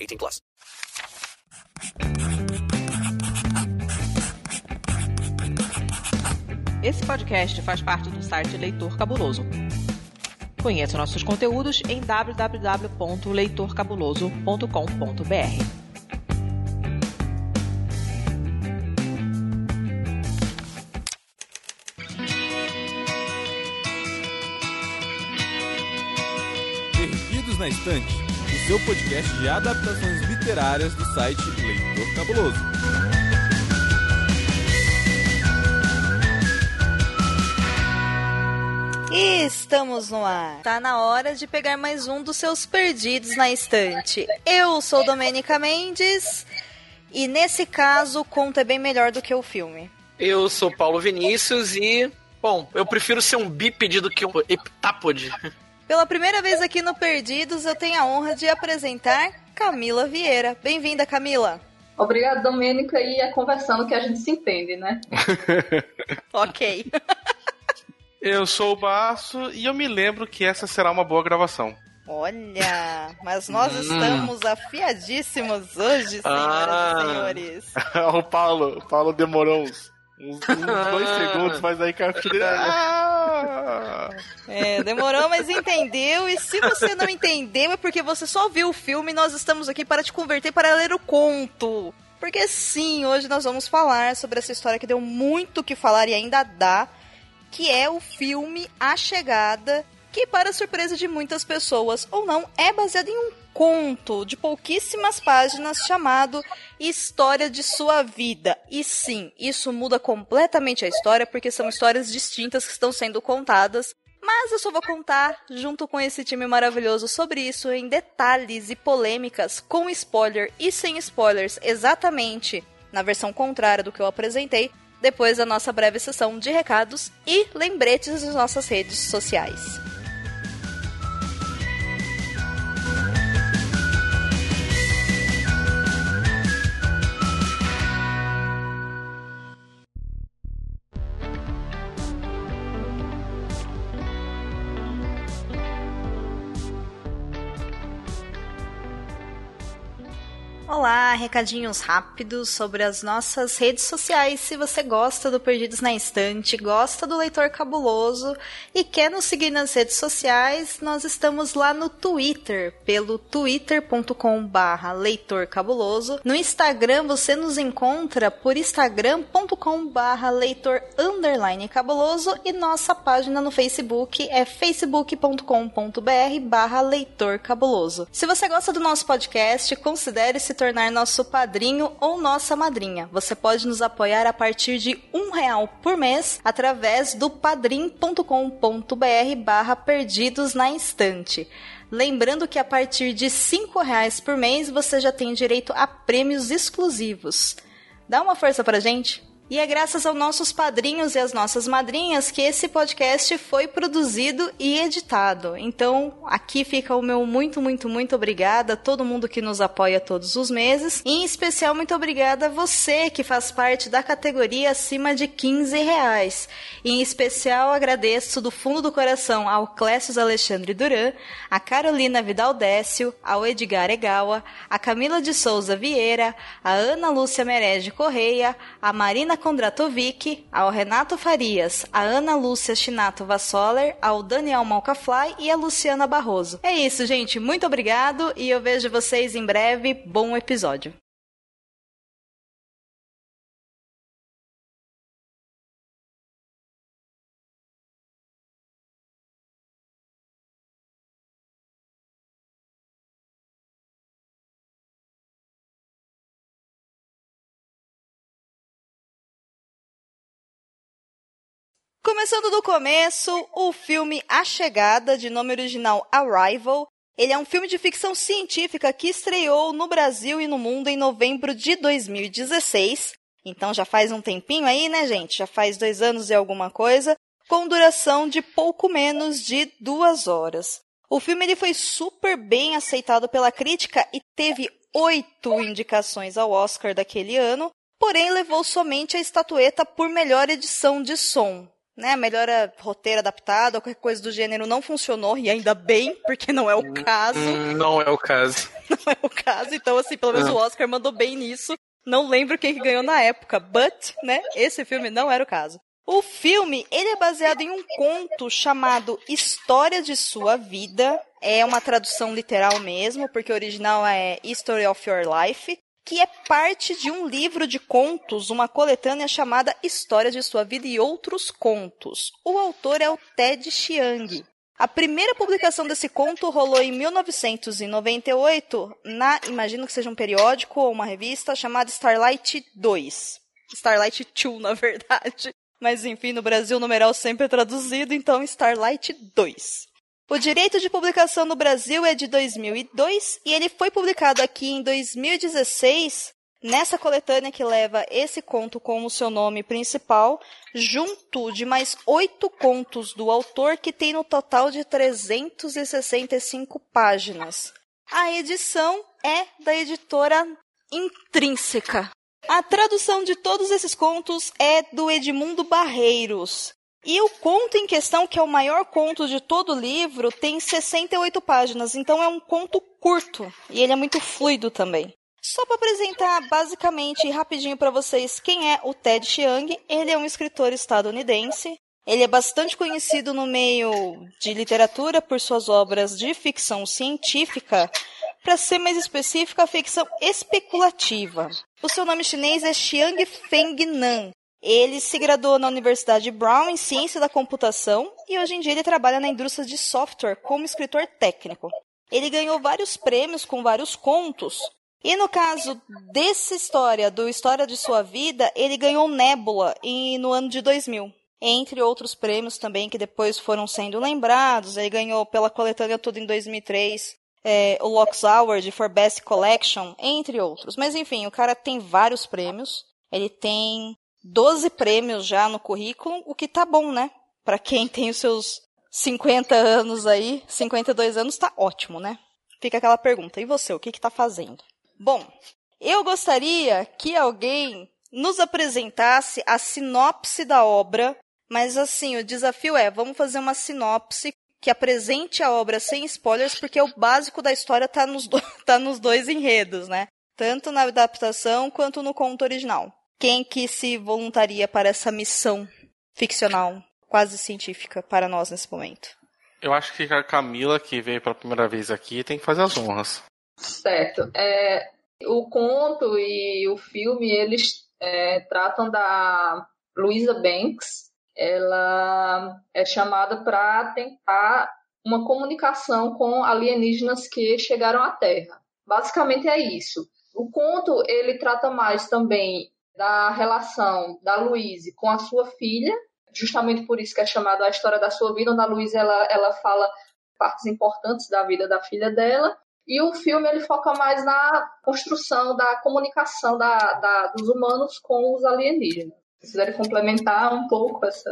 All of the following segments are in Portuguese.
18 plus. Esse podcast faz parte do site Leitor Cabuloso. Conheça nossos conteúdos em www.leitorcabuloso.com.br. Perdidos na Estante, seu podcast de adaptações literárias do site Leitor Cabuloso. E estamos no ar. Tá na hora de pegar mais um dos seus perdidos na estante. Eu sou Domênica Mendes e nesse caso o conto é bem melhor do que o filme. Eu sou Paulo Vinícius e, bom, eu prefiro ser um bípede do que um heptápode. Pela primeira vez aqui no Perdidos, eu tenho a honra de apresentar Camila Vieira. Bem-vinda, Camila. Obrigada, Domênica, e é conversando que a gente se entende, né? ok. Eu sou o Baço e eu me lembro que essa será uma boa gravação. Olha, mas nós hum. estamos afiadíssimos hoje, senhoras ah. e senhores. o Paulo, o Paulo demorou uns, uns, uns dois segundos, mas aí caiu ah! É, demorou, mas entendeu. E se você não entendeu, é porque você só viu o filme e nós estamos aqui para te converter para ler o conto. Porque sim, hoje nós vamos falar sobre essa história que deu muito o que falar e ainda dá que é o filme A Chegada, que, para surpresa de muitas pessoas ou não, é baseado em um conto de pouquíssimas páginas chamado História de Sua Vida. E sim, isso muda completamente a história, porque são histórias distintas que estão sendo contadas. Mas eu só vou contar, junto com esse time maravilhoso, sobre isso em detalhes e polêmicas, com spoiler e sem spoilers, exatamente na versão contrária do que eu apresentei, depois da nossa breve sessão de recados e lembretes das nossas redes sociais. Olá, recadinhos rápidos sobre as nossas redes sociais. Se você gosta do Perdidos na Estante, gosta do Leitor Cabuloso e quer nos seguir nas redes sociais, nós estamos lá no Twitter, pelo twitter.com/barra Leitor Cabuloso. No Instagram você nos encontra por instagram.com/barra Leitor Underline Cabuloso e nossa página no Facebook é facebook.com.br/barra Leitor Cabuloso. Se você gosta do nosso podcast, considere se tornar nosso padrinho ou nossa madrinha. Você pode nos apoiar a partir de um real por mês através do padrim.com.br barra perdidos na instante. Lembrando que a partir de cinco reais por mês você já tem direito a prêmios exclusivos. Dá uma força pra gente! E é graças aos nossos padrinhos e às nossas madrinhas que esse podcast foi produzido e editado. Então, aqui fica o meu muito, muito, muito obrigada a todo mundo que nos apoia todos os meses. E, em especial, muito obrigada a você que faz parte da categoria acima de 15 reais. E, em especial, agradeço do fundo do coração ao Clécio Alexandre Duran, a Carolina Vidal Décio, ao Edgar Egawa, a Camila de Souza Vieira, a Ana Lúcia Merege Correia, a Marina Kondratovic, ao Renato Farias, a Ana Lúcia Chinato Vassoler, ao Daniel Malcafly e a Luciana Barroso. É isso, gente. Muito obrigado e eu vejo vocês em breve. Bom episódio. Começando do começo, o filme A Chegada, de nome original Arrival, ele é um filme de ficção científica que estreou no Brasil e no mundo em novembro de 2016. Então já faz um tempinho aí, né, gente? Já faz dois anos e alguma coisa, com duração de pouco menos de duas horas. O filme ele foi super bem aceitado pela crítica e teve oito indicações ao Oscar daquele ano, porém levou somente a estatueta por melhor edição de som né, melhor roteiro adaptado ou qualquer coisa do gênero não funcionou, e ainda bem, porque não é o caso. Hum, não é o caso. não é o caso, então assim, pelo menos o Oscar mandou bem nisso. Não lembro quem que ganhou na época, but, né, esse filme não era o caso. O filme, ele é baseado em um conto chamado História de Sua Vida. É uma tradução literal mesmo, porque o original é History of Your Life que é parte de um livro de contos, uma coletânea chamada História de Sua Vida e Outros Contos. O autor é o Ted Chiang. A primeira publicação desse conto rolou em 1998 na, imagino que seja um periódico ou uma revista chamada Starlight 2. Starlight 2, na verdade. Mas enfim, no Brasil o numeral sempre é traduzido, então Starlight 2. O direito de publicação no Brasil é de 2002 e ele foi publicado aqui em 2016 nessa coletânea que leva esse conto como seu nome principal, junto de mais oito contos do autor que tem no total de 365 páginas. A edição é da editora Intrínseca. A tradução de todos esses contos é do Edmundo Barreiros. E o conto em questão, que é o maior conto de todo o livro, tem 68 páginas, então é um conto curto e ele é muito fluido também. Só para apresentar basicamente e rapidinho para vocês quem é o Ted Chiang, ele é um escritor estadunidense. Ele é bastante conhecido no meio de literatura por suas obras de ficção científica, para ser mais específica, a ficção especulativa. O seu nome chinês é Xiang Feng Nan, ele se graduou na Universidade Brown em Ciência da Computação e hoje em dia ele trabalha na indústria de software como escritor técnico. Ele ganhou vários prêmios com vários contos. E no caso dessa história, do História de Sua Vida, ele ganhou Nebula em, no ano de 2000. Entre outros prêmios também que depois foram sendo lembrados. Ele ganhou pela coletânea tudo em 2003 é, o Locks Award for Best Collection, entre outros. Mas enfim, o cara tem vários prêmios. Ele tem 12 prêmios já no currículo, o que tá bom, né? Para quem tem os seus 50 anos aí, 52 anos, tá ótimo, né? Fica aquela pergunta: e você, o que que tá fazendo? Bom, eu gostaria que alguém nos apresentasse a sinopse da obra, mas assim, o desafio é, vamos fazer uma sinopse que apresente a obra sem spoilers, porque o básico da história tá nos, do, tá nos dois enredos, né? Tanto na adaptação quanto no conto original quem que se voluntaria para essa missão ficcional, quase científica, para nós nesse momento? Eu acho que a Camila, que veio pela primeira vez aqui, tem que fazer as honras. Certo. É, o conto e o filme, eles é, tratam da Louisa Banks. Ela é chamada para tentar uma comunicação com alienígenas que chegaram à Terra. Basicamente é isso. O conto ele trata mais também da relação da Louise com a sua filha, justamente por isso que é chamado a história da sua vida, onde a Louise ela, ela fala partes importantes da vida da filha dela. E o filme ele foca mais na construção da comunicação da, da dos humanos com os alienígenas. Se quiserem complementar um pouco essa,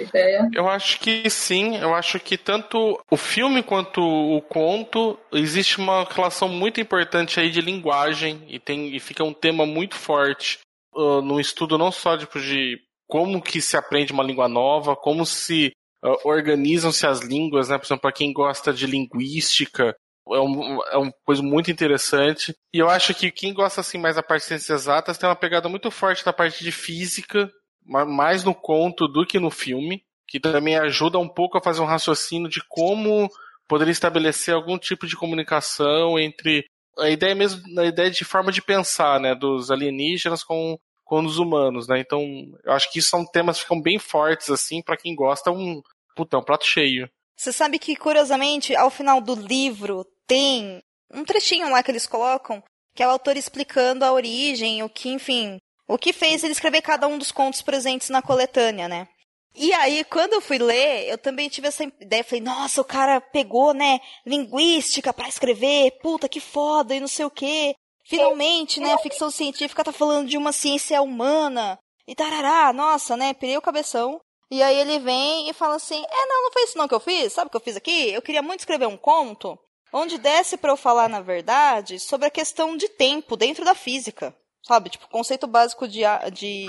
ideia. Eu acho que sim, eu acho que tanto o filme quanto o conto existe uma relação muito importante aí de linguagem e tem e fica um tema muito forte uh, num estudo não só tipo, de como que se aprende uma língua nova, como se uh, organizam-se as línguas, né? Por exemplo, para quem gosta de linguística, é, um, é uma coisa muito interessante. E eu acho que quem gosta assim mais da parte de ciências exatas tem uma pegada muito forte da parte de física, mais no conto do que no filme, que também ajuda um pouco a fazer um raciocínio de como poderia estabelecer algum tipo de comunicação entre a ideia mesmo, a ideia de forma de pensar, né, dos alienígenas com com os humanos, né? Então, eu acho que isso são temas que ficam bem fortes assim para quem gosta, um putão, um prato cheio. Você sabe que curiosamente, ao final do livro tem um trechinho lá que eles colocam, que é o autor explicando a origem, o que, enfim, o que fez ele escrever cada um dos contos presentes na coletânea, né? E aí, quando eu fui ler, eu também tive essa ideia. Falei, nossa, o cara pegou, né, linguística para escrever, puta, que foda, e não sei o quê. Finalmente, né, a ficção científica tá falando de uma ciência humana. E tarará, nossa, né, pirei o cabeção. E aí ele vem e fala assim: É, não, não foi isso não que eu fiz. Sabe o que eu fiz aqui? Eu queria muito escrever um conto onde desse para eu falar, na verdade, sobre a questão de tempo dentro da física. Sabe? Tipo, conceito básico de, de,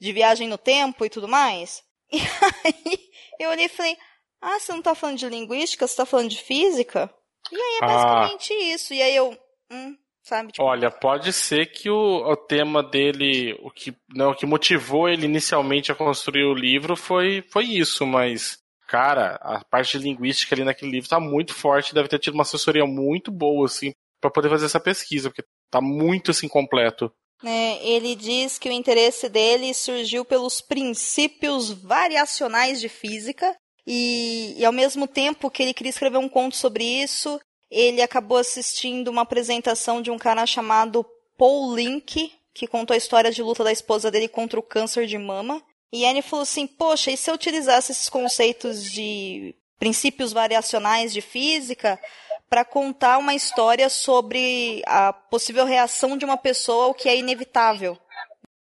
de viagem no tempo e tudo mais. E aí eu olhei e falei: Ah, você não tá falando de linguística, você tá falando de física? E aí é Ah. basicamente isso. E aí eu. Hum, sabe? Tipo, Olha, pode ser que o, o tema dele, o que, não, o que motivou ele inicialmente a construir o livro foi, foi isso, mas, cara, a parte de linguística ali naquele livro tá muito forte, deve ter tido uma assessoria muito boa, assim, pra poder fazer essa pesquisa, porque tá muito, assim, completo. Né, ele diz que o interesse dele surgiu pelos princípios variacionais de física e, e ao mesmo tempo que ele queria escrever um conto sobre isso, ele acabou assistindo uma apresentação de um cara chamado Paul Link, que contou a história de luta da esposa dele contra o câncer de mama. E ele falou assim: Poxa, e se eu utilizasse esses conceitos de princípios variacionais de física para contar uma história sobre a possível reação de uma pessoa ao que é inevitável?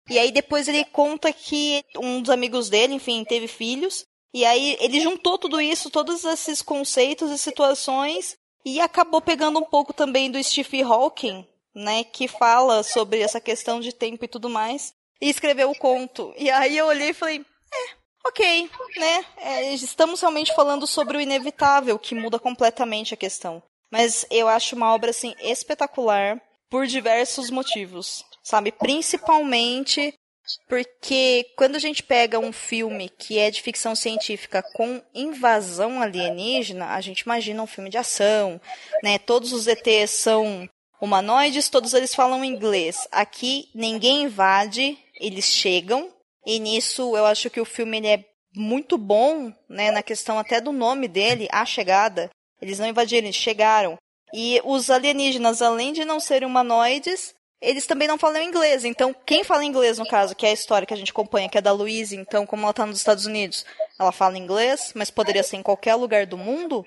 E aí depois ele conta que um dos amigos dele, enfim, teve filhos. E aí ele juntou tudo isso, todos esses conceitos e situações, e acabou pegando um pouco também do Stephen Hawking, né, que fala sobre essa questão de tempo e tudo mais, e escreveu o conto. E aí eu olhei e falei, é, ok, né, é, estamos realmente falando sobre o inevitável, que muda completamente a questão. Mas eu acho uma obra, assim, espetacular por diversos motivos, sabe? Principalmente porque quando a gente pega um filme que é de ficção científica com invasão alienígena, a gente imagina um filme de ação, né? Todos os ETs são humanoides, todos eles falam inglês. Aqui ninguém invade, eles chegam. E nisso eu acho que o filme ele é muito bom, né, na questão até do nome dele, A Chegada. Eles não invadiram, eles chegaram. E os alienígenas, além de não serem humanoides, eles também não falam inglês. Então, quem fala inglês, no caso, que é a história que a gente acompanha, que é da Louise, então, como ela tá nos Estados Unidos, ela fala inglês, mas poderia ser em qualquer lugar do mundo,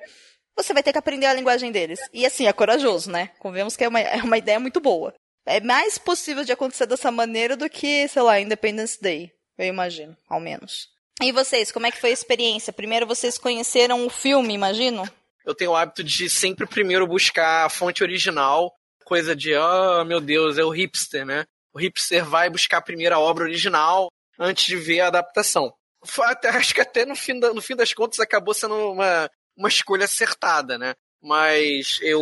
você vai ter que aprender a linguagem deles. E assim, é corajoso, né? Convenhamos que é uma, é uma ideia muito boa. É mais possível de acontecer dessa maneira do que, sei lá, Independence Day. Eu imagino, ao menos. E vocês, como é que foi a experiência? Primeiro vocês conheceram o filme, imagino? Eu tenho o hábito de sempre primeiro buscar a fonte original, coisa de, ah, meu Deus, é o hipster, né? O hipster vai buscar a obra original antes de ver a adaptação. Até- acho que até no fim, da- no fim das contas acabou sendo uma, uma escolha acertada, né? Mas eu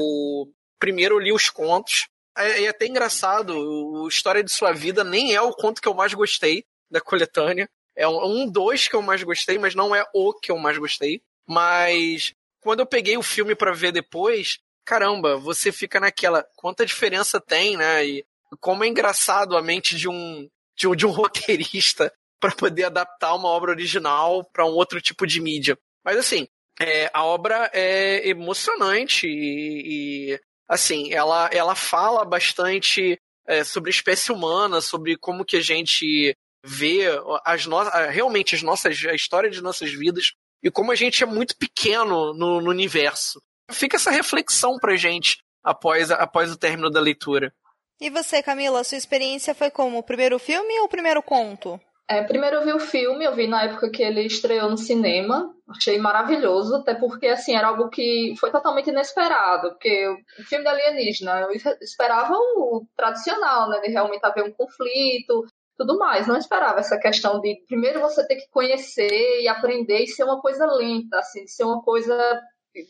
primeiro li os contos. É, é até engraçado, o História de Sua Vida nem é o conto que eu mais gostei da coletânea. É um, um que eu mais gostei, mas não é o que eu mais gostei. Mas quando eu peguei o filme pra ver depois, caramba, você fica naquela quanta diferença tem, né? E como é engraçado a mente de um de um, de um roteirista para poder adaptar uma obra original para um outro tipo de mídia. Mas assim, é, a obra é emocionante e, e, assim, ela, ela fala bastante é, sobre a espécie humana, sobre como que a gente vê as no, realmente as nossas, a história de nossas vidas e como a gente é muito pequeno no, no universo. Fica essa reflexão pra gente após, após o término da leitura. E você, Camila, a sua experiência foi como? O primeiro filme ou o primeiro conto? É, primeiro eu vi o filme, eu vi na época que ele estreou no cinema, achei maravilhoso, até porque assim era algo que foi totalmente inesperado, porque o filme da alienígena, eu esperava o tradicional, né, de realmente haver um conflito, tudo mais, não esperava essa questão de primeiro você ter que conhecer e aprender e ser uma coisa lenta, assim, ser uma coisa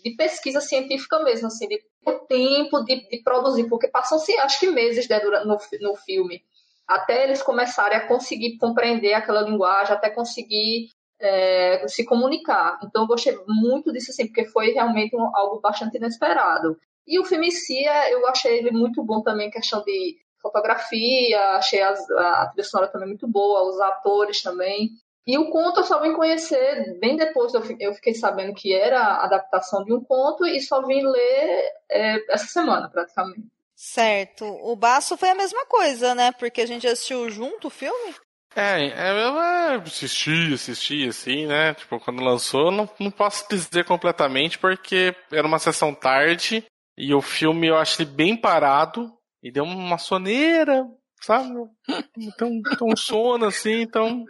de pesquisa científica mesmo, assim, de o tempo de, de produzir, porque passam-se acho que meses né, no, no filme, até eles começarem a conseguir compreender aquela linguagem, até conseguir é, se comunicar. Então eu gostei muito disso, assim, porque foi realmente um, algo bastante inesperado. E o filme em si, é, eu achei ele muito bom também, questão de fotografia, achei as, a trilha sonora também muito boa, os atores também. E o conto eu só vim conhecer bem depois, eu, eu fiquei sabendo que era a adaptação de um conto e só vim ler é, essa semana, praticamente. Certo. O Baço foi a mesma coisa, né? Porque a gente assistiu junto o filme. É, é eu assisti, assisti, assim, né? Tipo, quando lançou, não, não posso dizer completamente, porque era uma sessão tarde e o filme eu achei bem parado e deu uma soneira, sabe? Então, um sono, assim, então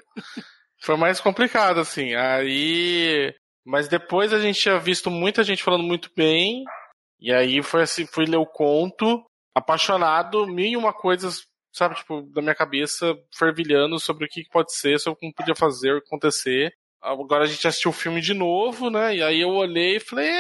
foi mais complicado, assim. Aí. Mas depois a gente tinha visto muita gente falando muito bem. E aí foi assim, fui ler o conto, apaixonado, mil e uma coisas, sabe, tipo, da minha cabeça, fervilhando sobre o que pode ser, sobre como podia fazer, acontecer. Agora a gente assistiu o filme de novo, né? E aí eu olhei e falei,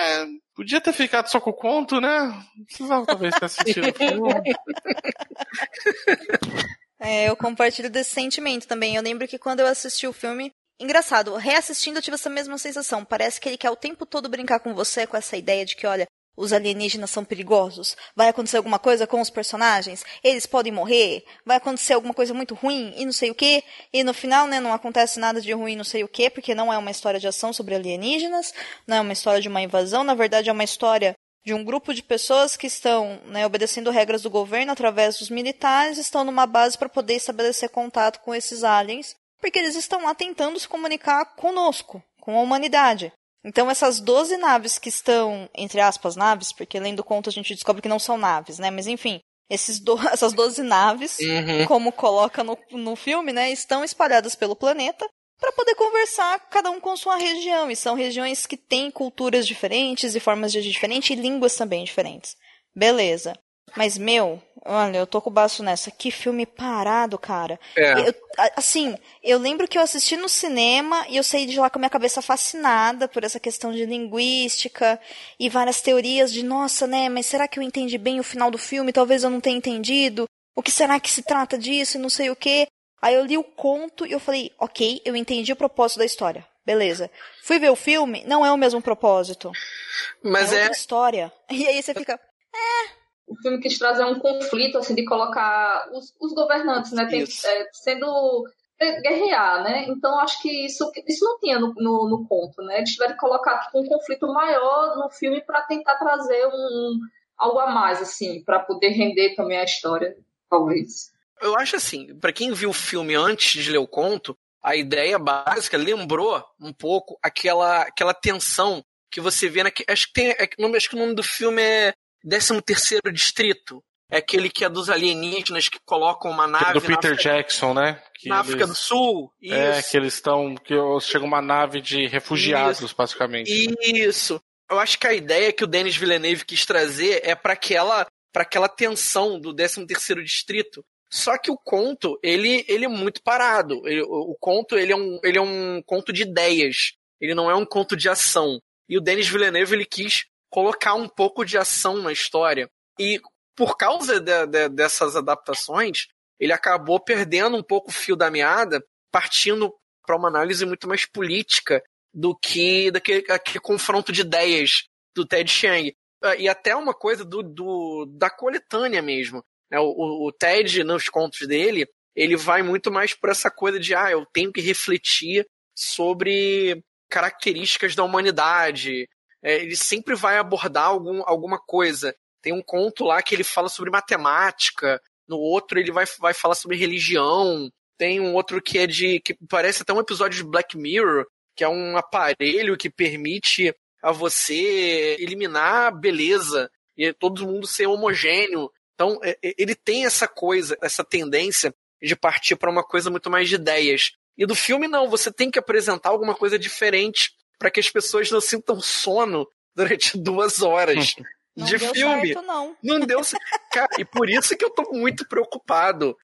é, podia ter ficado só com o conto, né? Não precisava talvez ter assistido o filme. É, eu compartilho desse sentimento também. Eu lembro que quando eu assisti o filme, engraçado, reassistindo eu tive essa mesma sensação. Parece que ele quer o tempo todo brincar com você com essa ideia de que, olha, os alienígenas são perigosos? Vai acontecer alguma coisa com os personagens? Eles podem morrer? Vai acontecer alguma coisa muito ruim e não sei o quê? E no final, né, não acontece nada de ruim, não sei o quê, porque não é uma história de ação sobre alienígenas, não é uma história de uma invasão, na verdade é uma história de um grupo de pessoas que estão né, obedecendo regras do governo através dos militares, estão numa base para poder estabelecer contato com esses aliens, porque eles estão lá tentando se comunicar conosco, com a humanidade. Então essas 12 naves que estão, entre aspas, naves, porque além do conto a gente descobre que não são naves, né? Mas enfim, esses do, essas 12 naves, uhum. como coloca no, no filme, né, estão espalhadas pelo planeta para poder conversar cada um com sua região. E são regiões que têm culturas diferentes e formas de agir diferentes e línguas também diferentes. Beleza. Mas, meu, olha, eu tô com o baço nessa. Que filme parado, cara. É. Eu, assim, eu lembro que eu assisti no cinema e eu saí de lá com a minha cabeça fascinada por essa questão de linguística e várias teorias de, nossa, né, mas será que eu entendi bem o final do filme? Talvez eu não tenha entendido. O que será que se trata disso e não sei o quê? Aí eu li o conto e eu falei, ok, eu entendi o propósito da história. Beleza. Fui ver o filme, não é o mesmo propósito. Mas é. é... história. E aí você fica. É. O filme quis trazer um conflito, assim, de colocar os, os governantes, né? Tem, é, sendo guerrear, né? Então acho que isso, isso não tinha no, no, no conto, né? Eles tiveram que colocar tipo, um conflito maior no filme para tentar trazer um, algo a mais, assim, para poder render também a história, talvez eu acho assim, para quem viu o filme antes de ler o conto, a ideia básica lembrou um pouco aquela, aquela tensão que você vê na. Acho que, tem, é, acho que o nome do filme é 13 Terceiro Distrito. É aquele que é dos alienígenas que colocam uma nave. do Peter África, Jackson, né? Que na África do Sul. Isso. É, que eles estão. Que chega uma nave de refugiados, isso. basicamente. Isso. Eu acho que a ideia que o Denis Villeneuve quis trazer é para aquela, aquela tensão do 13 Terceiro Distrito só que o conto, ele, ele é muito parado. Ele, o, o conto, ele é, um, ele é um conto de ideias. Ele não é um conto de ação. E o Denis Villeneuve, ele quis colocar um pouco de ação na história. E por causa de, de, dessas adaptações, ele acabou perdendo um pouco o fio da meada, partindo para uma análise muito mais política do que daquele, aquele confronto de ideias do Ted Chiang. E até uma coisa do, do da coletânea mesmo. Né? O, o Ted, nos contos dele, ele vai muito mais por essa coisa de, ah, eu tenho que refletir sobre características da humanidade. É, ele sempre vai abordar algum, alguma coisa. Tem um conto lá que ele fala sobre matemática, no outro ele vai, vai falar sobre religião, tem um outro que é de. que parece até um episódio de Black Mirror, que é um aparelho que permite a você eliminar a beleza e todo mundo ser homogêneo. Então, é, é, ele tem essa coisa, essa tendência de partir para uma coisa muito mais de ideias. E do filme, não, você tem que apresentar alguma coisa diferente para que as pessoas não sintam sono durante duas horas não de deu filme. Certo, não. não deu certo. Cara, e por isso que eu tô muito preocupado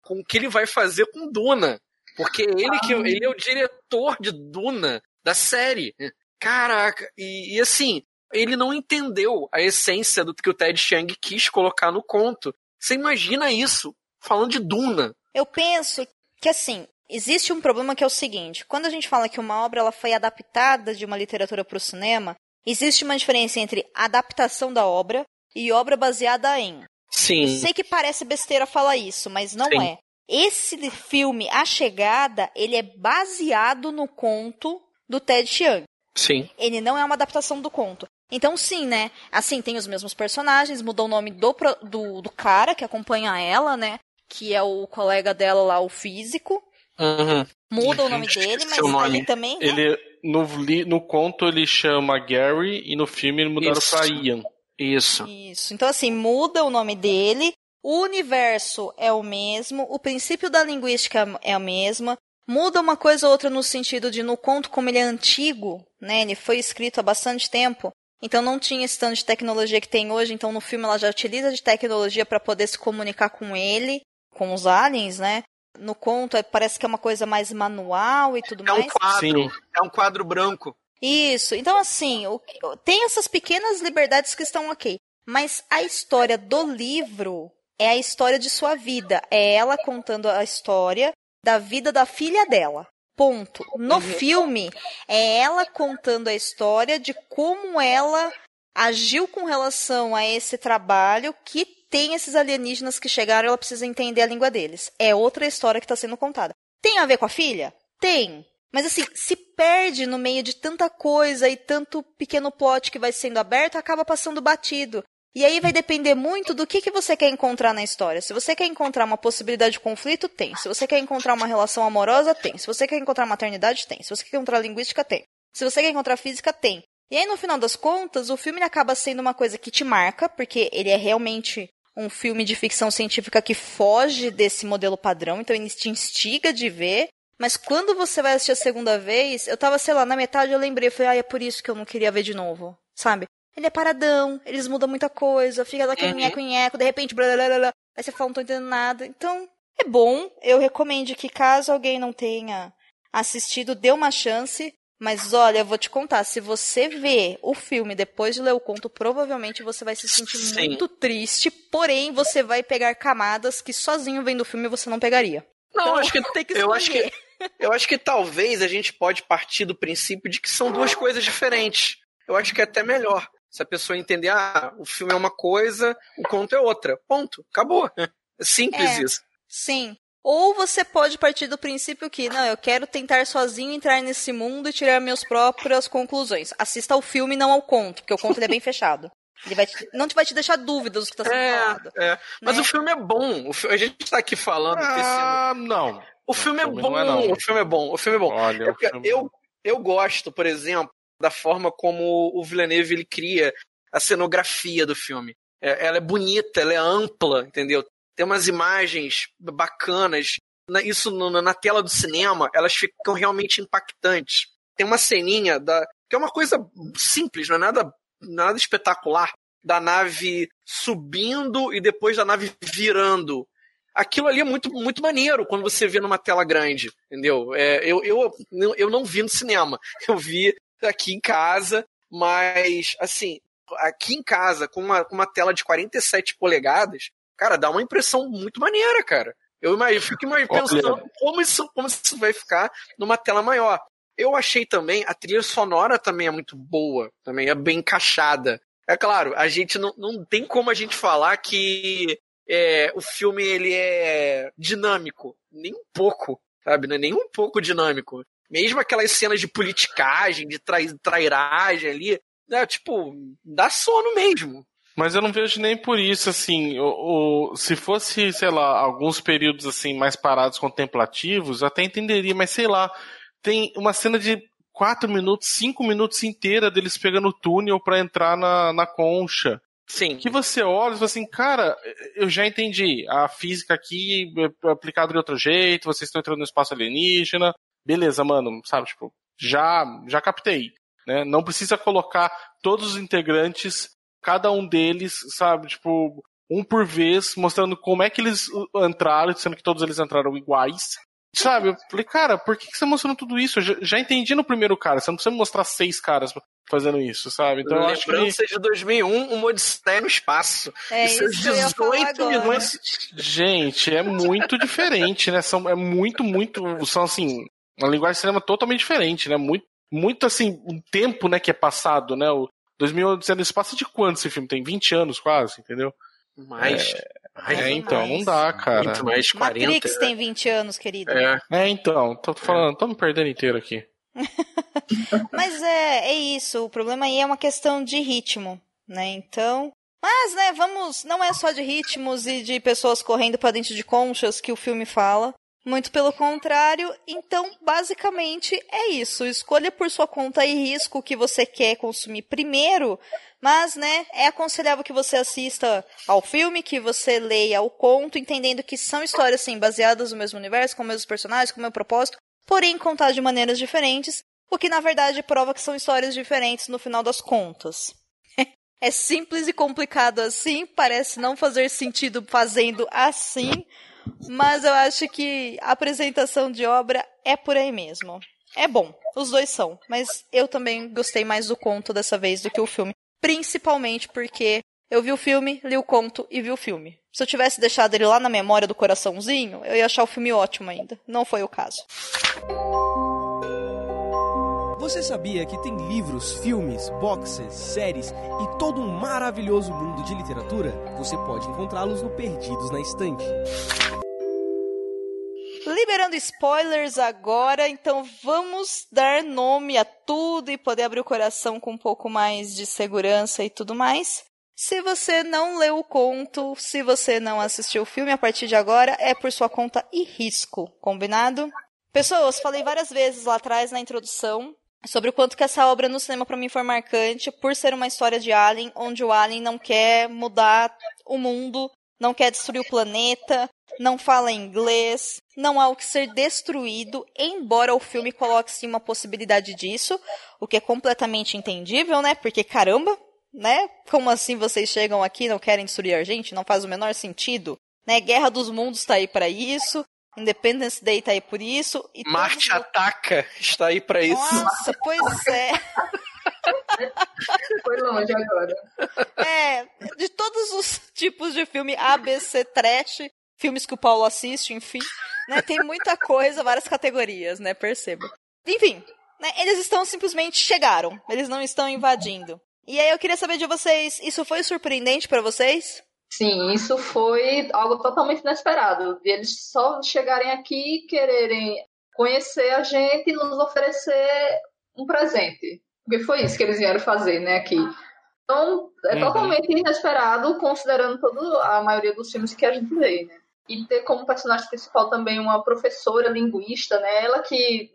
com o que ele vai fazer com Duna. Porque ele, que, ele é o diretor de Duna, da série. Caraca, e, e assim, ele não entendeu a essência do que o Ted Chiang quis colocar no conto. Você imagina isso, falando de Duna. Eu penso que, assim, existe um problema que é o seguinte: quando a gente fala que uma obra ela foi adaptada de uma literatura para o cinema, existe uma diferença entre adaptação da obra e obra baseada em. Sim. Eu sei que parece besteira falar isso, mas não Sim. é. Esse filme, A Chegada, ele é baseado no conto do Ted Chiang. Sim. Ele não é uma adaptação do conto. Então, sim, né? Assim, tem os mesmos personagens, mudou o nome do, do, do cara que acompanha ela, né? Que é o colega dela lá, o físico. Uhum. Muda o nome dele, mas o nome. ele também. né? Ele, no, no conto ele chama Gary e no filme ele mudaram Isso. pra Ian. Isso. Isso. Então, assim, muda o nome dele, o universo é o mesmo, o princípio da linguística é a mesma. Muda uma coisa ou outra no sentido de, no conto, como ele é antigo, né? Ele foi escrito há bastante tempo. Então não tinha esse tanto de tecnologia que tem hoje. Então no filme ela já utiliza de tecnologia para poder se comunicar com ele, com os aliens, né? No conto é- parece que é uma coisa mais manual e tudo É um mais. quadro. É um quadro branco. Isso. Então, assim, o- tem essas pequenas liberdades que estão ok. Mas a história do livro é a história de sua vida. É ela contando a história da vida da filha dela. Ponto. No filme, é ela contando a história de como ela agiu com relação a esse trabalho que tem esses alienígenas que chegaram ela precisa entender a língua deles. É outra história que está sendo contada. Tem a ver com a filha? Tem. Mas assim, se perde no meio de tanta coisa e tanto pequeno plot que vai sendo aberto, acaba passando batido. E aí vai depender muito do que, que você quer encontrar na história. Se você quer encontrar uma possibilidade de conflito, tem. Se você quer encontrar uma relação amorosa, tem. Se você quer encontrar maternidade, tem. Se você quer encontrar linguística, tem. Se você quer encontrar física, tem. E aí, no final das contas, o filme acaba sendo uma coisa que te marca, porque ele é realmente um filme de ficção científica que foge desse modelo padrão, então ele te instiga de ver. Mas quando você vai assistir a segunda vez, eu tava, sei lá, na metade eu lembrei, falei, ah, é por isso que eu não queria ver de novo, sabe? Ele é paradão, eles mudam muita coisa, fica daquele Uhum. nheco nheco, de repente, blá, blá, blá, blá, aí você fala, não tô entendendo nada. Então, é bom, eu recomendo que caso alguém não tenha assistido, dê uma chance. Mas olha, eu vou te contar, se você vê o filme depois de ler o conto, provavelmente você vai se sentir Sim. muito triste, porém você vai pegar camadas que sozinho vendo o filme você não pegaria. Não, Então, acho que, tem que eu acho que escolher. eu acho que talvez a gente pode partir do princípio de que são duas coisas diferentes. Eu acho que é até melhor. Se a pessoa entender, ah, o filme é uma coisa, o conto é outra. Ponto. Acabou. É simples É. isso. Sim. Ou você pode partir do princípio que, não, eu quero tentar sozinho entrar nesse mundo e tirar minhas próprias conclusões. Assista ao filme, não ao conto, porque o conto ele é bem fechado. Ele vai te- não te vai te deixar dúvidas do que está sendo É, falado. é. Mas Né? o filme é bom. O a gente tá aqui falando. Ah, não. O filme é filme bom. não é não. O filme é bom. O filme é bom. Olha, É o porque filme- eu, eu gosto, por exemplo, da forma como o Villeneuve ele cria a cenografia do filme. É- ela é bonita, ela é ampla, entendeu? Tem umas imagens bacanas. Na- Isso na tela do cinema, elas ficam realmente impactantes. Tem uma ceninha da que é uma coisa simples, não é nada, nada espetacular, da nave subindo e depois da nave virando aquilo ali é muito, muito maneiro quando você vê numa tela grande, entendeu? É, eu, eu, eu não vi no cinema, eu vi aqui em casa, mas, assim, aqui em casa, com uma, com uma tela de 47 polegadas, cara, dá uma impressão muito maneira, cara. Eu imagino, fico Olha. pensando como isso, como isso vai ficar numa tela maior. Eu achei também, a trilha sonora também é muito boa, também é bem encaixada. É claro, a gente não, não tem como a gente falar que é, o filme ele é dinâmico, nem um pouco, sabe? É nem um pouco dinâmico. Mesmo aquelas cenas de politicagem, de trai, trairagem ali, né, tipo, dá sono mesmo. Mas eu não vejo nem por isso, assim, o, o- se fosse, sei lá, alguns períodos assim mais parados contemplativos, eu até entenderia, mas sei lá, tem uma cena de quatro minutos, cinco minutos inteira deles pegando o túnel pra entrar na, na concha. Sim. Que você olha e fala assim, cara, eu já entendi. A física aqui é aplicada de outro jeito, vocês estão entrando no espaço alienígena. Beleza, mano, sabe, tipo, já, já captei. Né? Não precisa colocar todos os integrantes, cada um deles, sabe, tipo, um por vez, mostrando como é que eles uh, entraram, sendo que todos eles entraram iguais. Sabe, eu falei, cara, por que que você mostrando tudo isso? Eu já, já entendi no primeiro cara, você não precisa me mostrar seis caras. fazendo isso, sabe? Então eu acho que. Lembrança de 2001, uma Odisseia no espaço. É isso ia falar 18 agora. minutos. Gente, é muito diferente, né? São, é muito, muito. São assim. Uma linguagem de cinema totalmente diferente, né? Muito, muito assim, um tempo, né, que é passado, né? O 2001 Odisseia no espaço de quanto esse filme tem? 20 anos quase, entendeu? Mais. É, então, não dá, cara. Muito mais, 40. Matrix tem 20 anos, querido. É. É, então, tô falando, tô me perdendo inteiro aqui. Mas é, é isso. O problema aí é uma questão de ritmo, né? Então. Mas, né, vamos. Não é só de ritmos e de pessoas correndo pra dentro de conchas que o filme fala. Muito pelo contrário. Então, basicamente, é isso. Escolha por sua conta e risco o que você quer consumir primeiro. Mas, né, é aconselhável que você assista ao filme, que você leia o conto, entendendo que são histórias, sim, baseadas no mesmo universo, com os mesmos personagens, com o mesmo propósito, porém contadas de maneiras diferentes, o que na verdade prova que são histórias diferentes no final das contas. é simples e complicado assim, parece não fazer sentido fazendo assim, mas eu acho que a apresentação de obra é por aí mesmo. É bom, os dois são, mas eu também gostei mais do conto dessa vez do que o filme, principalmente porque eu vi o filme, li o conto e vi o filme. Se eu tivesse deixado ele lá na memória do coraçãozinho, eu ia achar o filme ótimo ainda. Não foi o caso. Você sabia que tem livros, filmes, boxes, séries e todo um maravilhoso mundo de literatura? Você pode encontrá-los no Perdidos na Estante. Liberando spoilers agora, então vamos dar nome a tudo e poder abrir o coração com um pouco mais de segurança e tudo mais. Se você não leu o conto, se você não assistiu o filme, a partir de agora é por sua conta e risco, combinado? Pessoas, falei várias vezes lá atrás na introdução sobre o quanto que essa obra no cinema para mim foi marcante por ser uma história de Alien, onde o Alien não quer mudar o mundo, não quer destruir o planeta, não fala inglês, não há o que ser destruído, embora o filme coloque sim uma possibilidade disso, o que é completamente entendível, né? Porque caramba, né? Como assim vocês chegam aqui e não querem destruir a gente? Não faz o menor sentido, né? Guerra dos Mundos tá aí para isso. Independence Day tá aí por isso. E Marte todos... Ataca está aí para isso. Nossa, pois é. Foi longe agora. É, de todos os tipos de filme ABC trash, filmes que o Paulo assiste, enfim, né? Tem muita coisa, várias categorias, né? Perceba. Enfim, né, eles estão simplesmente chegaram, eles não estão invadindo. E aí eu queria saber de vocês, isso foi surpreendente para vocês? Sim, isso foi algo totalmente inesperado. De eles só chegarem aqui e quererem conhecer a gente e nos oferecer um presente. Porque foi isso que eles vieram fazer, né, aqui. Então, é Uhum. totalmente inesperado, considerando toda a maioria dos filmes que a gente vê, né? E ter como personagem principal também uma professora linguista, né? Ela que,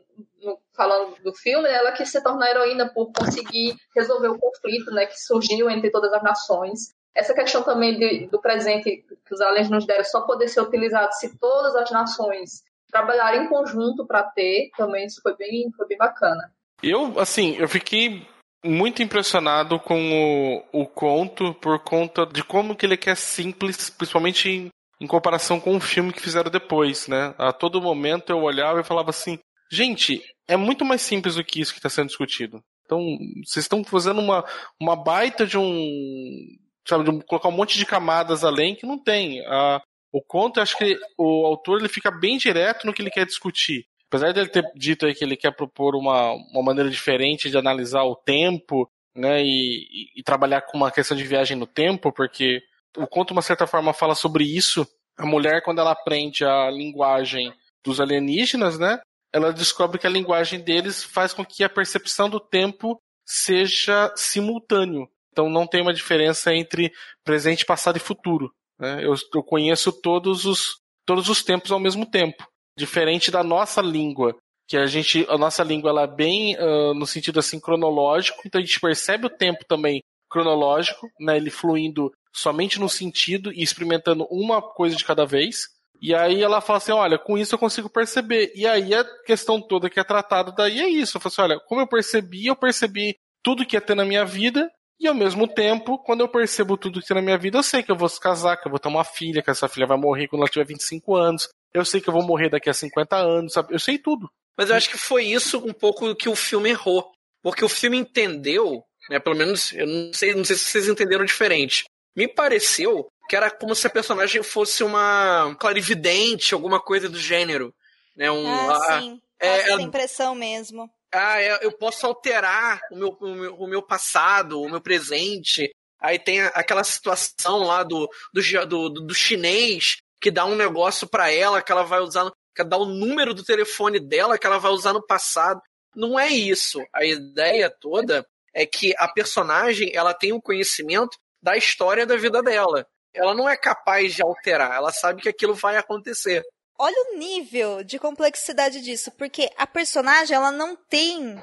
falando do filme, né, ela que se torna heroína por conseguir resolver o conflito, né, que surgiu entre todas as nações. Essa questão também de- do presente que os aliens nos deram só poder ser utilizado se todas as nações trabalharem em conjunto para ter, também isso foi bem, foi bem bacana. Eu, assim, eu fiquei muito impressionado com o, o conto por conta de como que ele é simples, principalmente em, em comparação com o filme que fizeram depois, né? A todo momento eu olhava e falava assim, gente, é muito mais simples do que isso que está sendo discutido. Então, vocês estão fazendo uma, uma baita de um, sabe, de um- colocar um monte de camadas além que não tem. A, o conto, eu acho que o autor ele fica bem direto no que ele quer discutir. Apesar dele ter dito aí que ele quer propor uma, uma maneira diferente de analisar o tempo, né, e, e- e trabalhar com uma questão de viagem no tempo, porque o conto, de uma certa forma, fala sobre isso. A mulher, quando ela aprende a linguagem dos alienígenas, né, ela descobre que a linguagem deles faz com que a percepção do tempo seja simultâneo. Então não tem uma diferença entre presente, passado e futuro. né? Eu, eu conheço todos os, todos os tempos ao mesmo tempo. Diferente da nossa língua, que a gente, a nossa língua ela é bem ah, no sentido assim cronológico, então a gente percebe o tempo também cronológico, né, ele fluindo somente no sentido e experimentando uma coisa de cada vez. E aí ela fala assim, olha, com isso eu consigo perceber. E aí a questão toda que é tratada daí é isso. Eu falo assim, olha, como eu percebi, eu percebi tudo que ia ter na minha vida, e ao mesmo tempo, quando eu percebo tudo que tem na minha vida, eu sei que eu vou se casar, que eu vou ter uma filha, que essa filha vai morrer quando ela tiver 25 anos. Eu sei que eu vou morrer daqui a 50 anos, sabe? Eu sei tudo. Mas eu acho que foi isso um pouco que o filme errou. porque o filme entendeu, né, pelo menos, eu não sei, não sei se vocês entenderam diferente. Me pareceu que era como se a personagem fosse uma clarividente, alguma coisa do gênero. Né, um, Ah, a- sim. é, ela- impressão mesmo. ah, é, eu posso alterar o meu, o, meu, o meu passado, o meu presente. Aí tem aquela situação lá do, do, do, do- chinês que dá um negócio pra ela que ela vai usar, que dá o número do telefone dela que ela vai usar no passado. Não é isso. A ideia toda é que a personagem ela tem um conhecimento da história da vida dela. Ela não é capaz de alterar, ela sabe que aquilo vai acontecer. Olha o nível de complexidade disso, porque a personagem ela não tem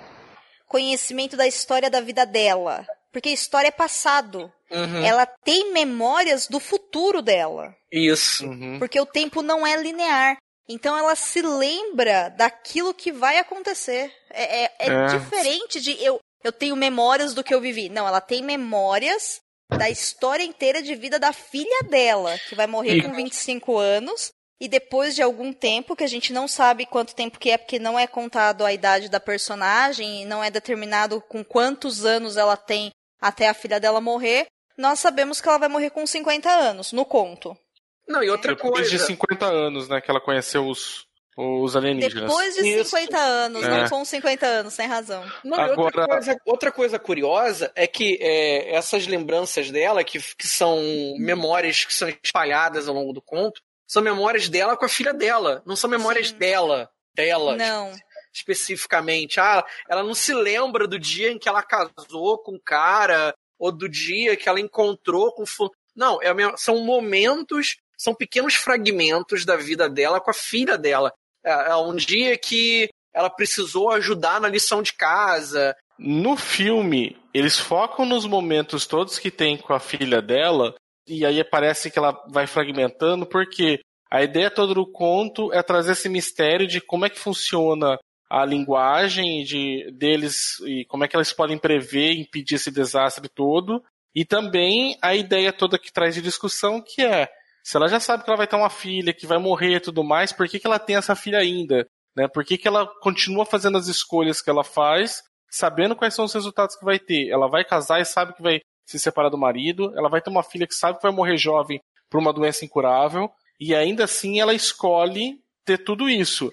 conhecimento da história da vida dela, porque a história é passado. Uhum. Ela tem memórias do futuro dela, Isso. porque o tempo não é linear. Então ela se lembra daquilo que vai acontecer. É, é- é É. diferente de eu, eu tenho memórias do que eu vivi. Não, ela tem memórias da história inteira de vida da filha dela, que vai morrer E- com 25 anos. E depois de algum tempo, que a gente não sabe quanto tempo que é, porque não é contado a idade da personagem, e não é determinado com quantos anos ela tem até a filha dela morrer, nós sabemos que ela vai morrer com 50 anos, no conto. Não, e outra Depois coisa. de 50 anos, né, que ela conheceu os, os alienígenas. Depois de Isso. 50 anos, É. não com 50 anos, tem razão. Não, e outra, Agora- coisa, outra coisa curiosa é que é, essas lembranças dela, que, que são memórias que são espalhadas ao longo do conto, são memórias dela com a filha dela. Não são memórias Sim. dela, dela Não. especificamente. Ah, ela não se lembra do dia em que ela casou com o cara, ou do dia que ela encontrou com. fu- Não, é são momentos, são pequenos fragmentos da vida dela com a filha dela. É, é um dia que ela precisou ajudar na lição de casa. No filme, eles focam nos momentos todos que tem com a filha dela, e aí parece que ela vai fragmentando, porque a ideia toda do conto é trazer esse mistério de como é que funciona a linguagem de, deles e como é que eles podem prever e impedir esse desastre todo. E também a ideia toda que traz de discussão, que é se ela já sabe que ela vai ter uma filha, que vai morrer e tudo mais, por que, que ela tem essa filha ainda? Né? Por que, que ela continua fazendo as escolhas que ela faz, sabendo quais são os resultados que vai ter? Ela vai casar e sabe que vai se separar do marido, ela vai ter uma filha que sabe que vai morrer jovem por uma doença incurável, e ainda assim ela escolhe ter tudo isso.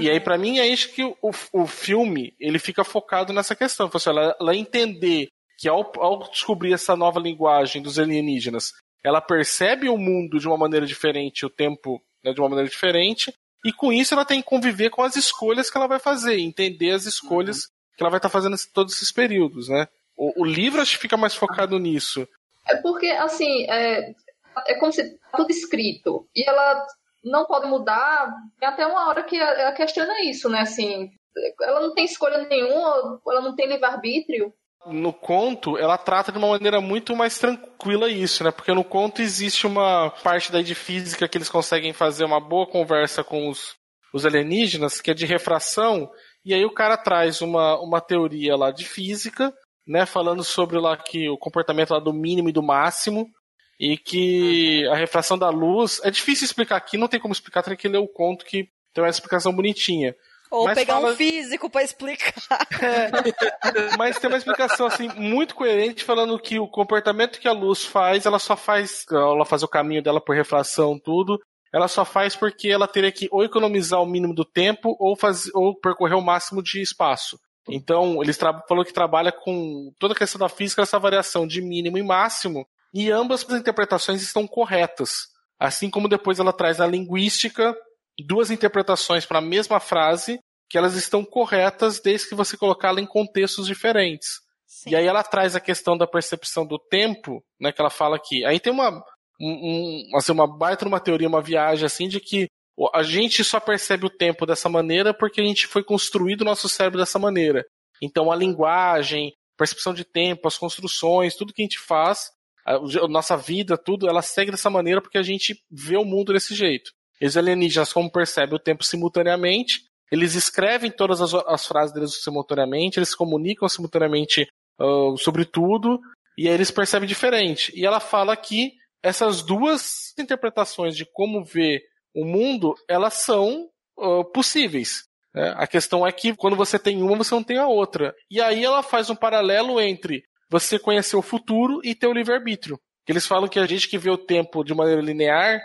E aí, pra mim, é isso que o, o filme ele fica focado nessa questão. Assim, Ela, ela entender que ao, ao descobrir essa nova linguagem dos alienígenas, ela percebe o mundo de uma maneira diferente, o tempo né, de uma maneira diferente, e com isso ela tem que conviver com as escolhas que ela vai fazer, entender as escolhas que ela vai estar fazendo em todos esses períodos, né? O, o livro acho que fica mais focado nisso. É porque, assim, é, é como se tá tudo escrito. E ela não pode mudar. Até uma hora que ela questiona isso, né? Assim, ela não tem escolha nenhuma, ela não tem livre-arbítrio. No conto, ela trata de uma maneira muito mais tranquila isso, né? Porque no conto existe uma parte daí de física que eles conseguem fazer uma boa conversa com os, os alienígenas, que é de refração, e aí o cara traz uma, uma teoria lá de física, né? Falando sobre lá que o comportamento lá do mínimo e do máximo, e que a refração da luz. É difícil explicar aqui, não tem como explicar, tem que ler o conto que tem uma explicação bonitinha. Ou Mas pegar fala- um físico pra explicar. Mas tem uma explicação assim muito coerente falando que o comportamento que a luz faz, ela só faz, ela faz o caminho dela por refração, tudo. Ela só faz porque ela teria que ou economizar o mínimo do tempo ou fazer ou percorrer o máximo de espaço. Então, eles falou que trabalha com toda a questão da física, essa variação de mínimo e máximo, e ambas as interpretações estão corretas. Assim como depois ela traz na linguística duas interpretações para a mesma frase, que elas estão corretas desde que você colocá-la em contextos diferentes. E aí ela traz a questão da percepção do tempo, né, que ela fala aqui. Aí tem uma, um, um- assim, uma baita uma teoria, uma viagem assim, de que a gente só percebe o tempo dessa maneira porque a gente foi construído o nosso cérebro dessa maneira. Então a linguagem, percepção de tempo, as construções, tudo que a gente faz, a nossa vida, tudo, ela segue dessa maneira porque a gente vê o mundo desse jeito. E os alienígenas, como percebem o tempo simultaneamente, eles escrevem todas as, as frases deles simultaneamente, eles comunicam simultaneamente ah, sobre tudo, e aí eles percebem diferente. E ela fala que essas duas interpretações de como ver o mundo, elas são ah, possíveis. É, a questão é que quando você tem uma, você não tem a outra. E aí ela faz um paralelo entre você conhecer o futuro e ter o livre-arbítrio. Eles falam que a gente que vê o tempo de maneira linear,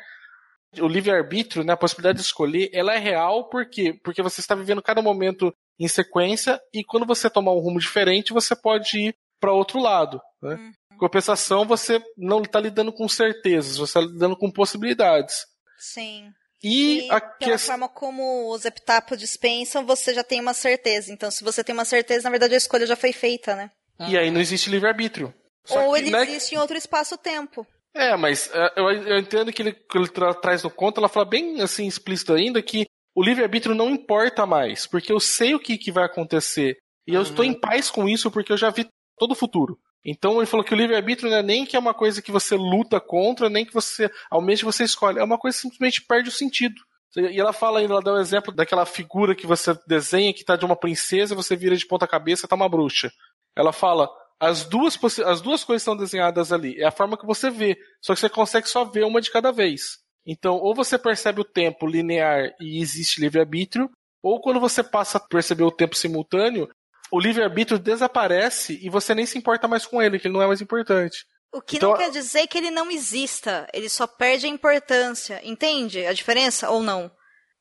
o livre-arbítrio, né, a possibilidade de escolher, ela é real por quê? Porque você está vivendo cada momento em sequência e quando você tomar um rumo diferente, você pode ir para outro lado. Né? Uhum. Compensação, você não está lidando com certezas, você está lidando com possibilidades. Sim. E, e a pela que... forma como os epitapos dispensam, você já tem uma certeza. Então, se você tem uma certeza, na verdade a escolha já foi feita, né? E aí não existe livre-arbítrio. Ou que, ele né? existe em outro espaço-tempo. É, mas é, eu, eu, entendo que ele, que ele tra traz no conto, ela fala bem assim, explícito ainda, que o livre-arbítrio não importa mais, porque eu sei o que, que vai acontecer. E eu uhum. estou em paz com isso porque eu já vi todo o futuro. Então ele falou que o livre-arbítrio não é nem que é uma coisa que você luta contra, nem que você, ao menos você escolhe. É uma coisa que simplesmente perde o sentido. E ela fala ainda, ela dá um exemplo daquela figura que você desenha que tá de uma princesa, você vira de ponta cabeça, tá uma bruxa. Ela fala, as duas, as duas coisas estão desenhadas ali. É a forma que você vê. Só que você consegue só ver uma de cada vez. Então, ou você percebe o tempo linear e existe livre-arbítrio, ou quando você passa a perceber o tempo simultâneo, o livre-arbítrio desaparece e você nem se importa mais com ele, que ele não é mais importante. O que então, não quer dizer que ele não exista, ele só perde a importância. Entende a diferença ou não?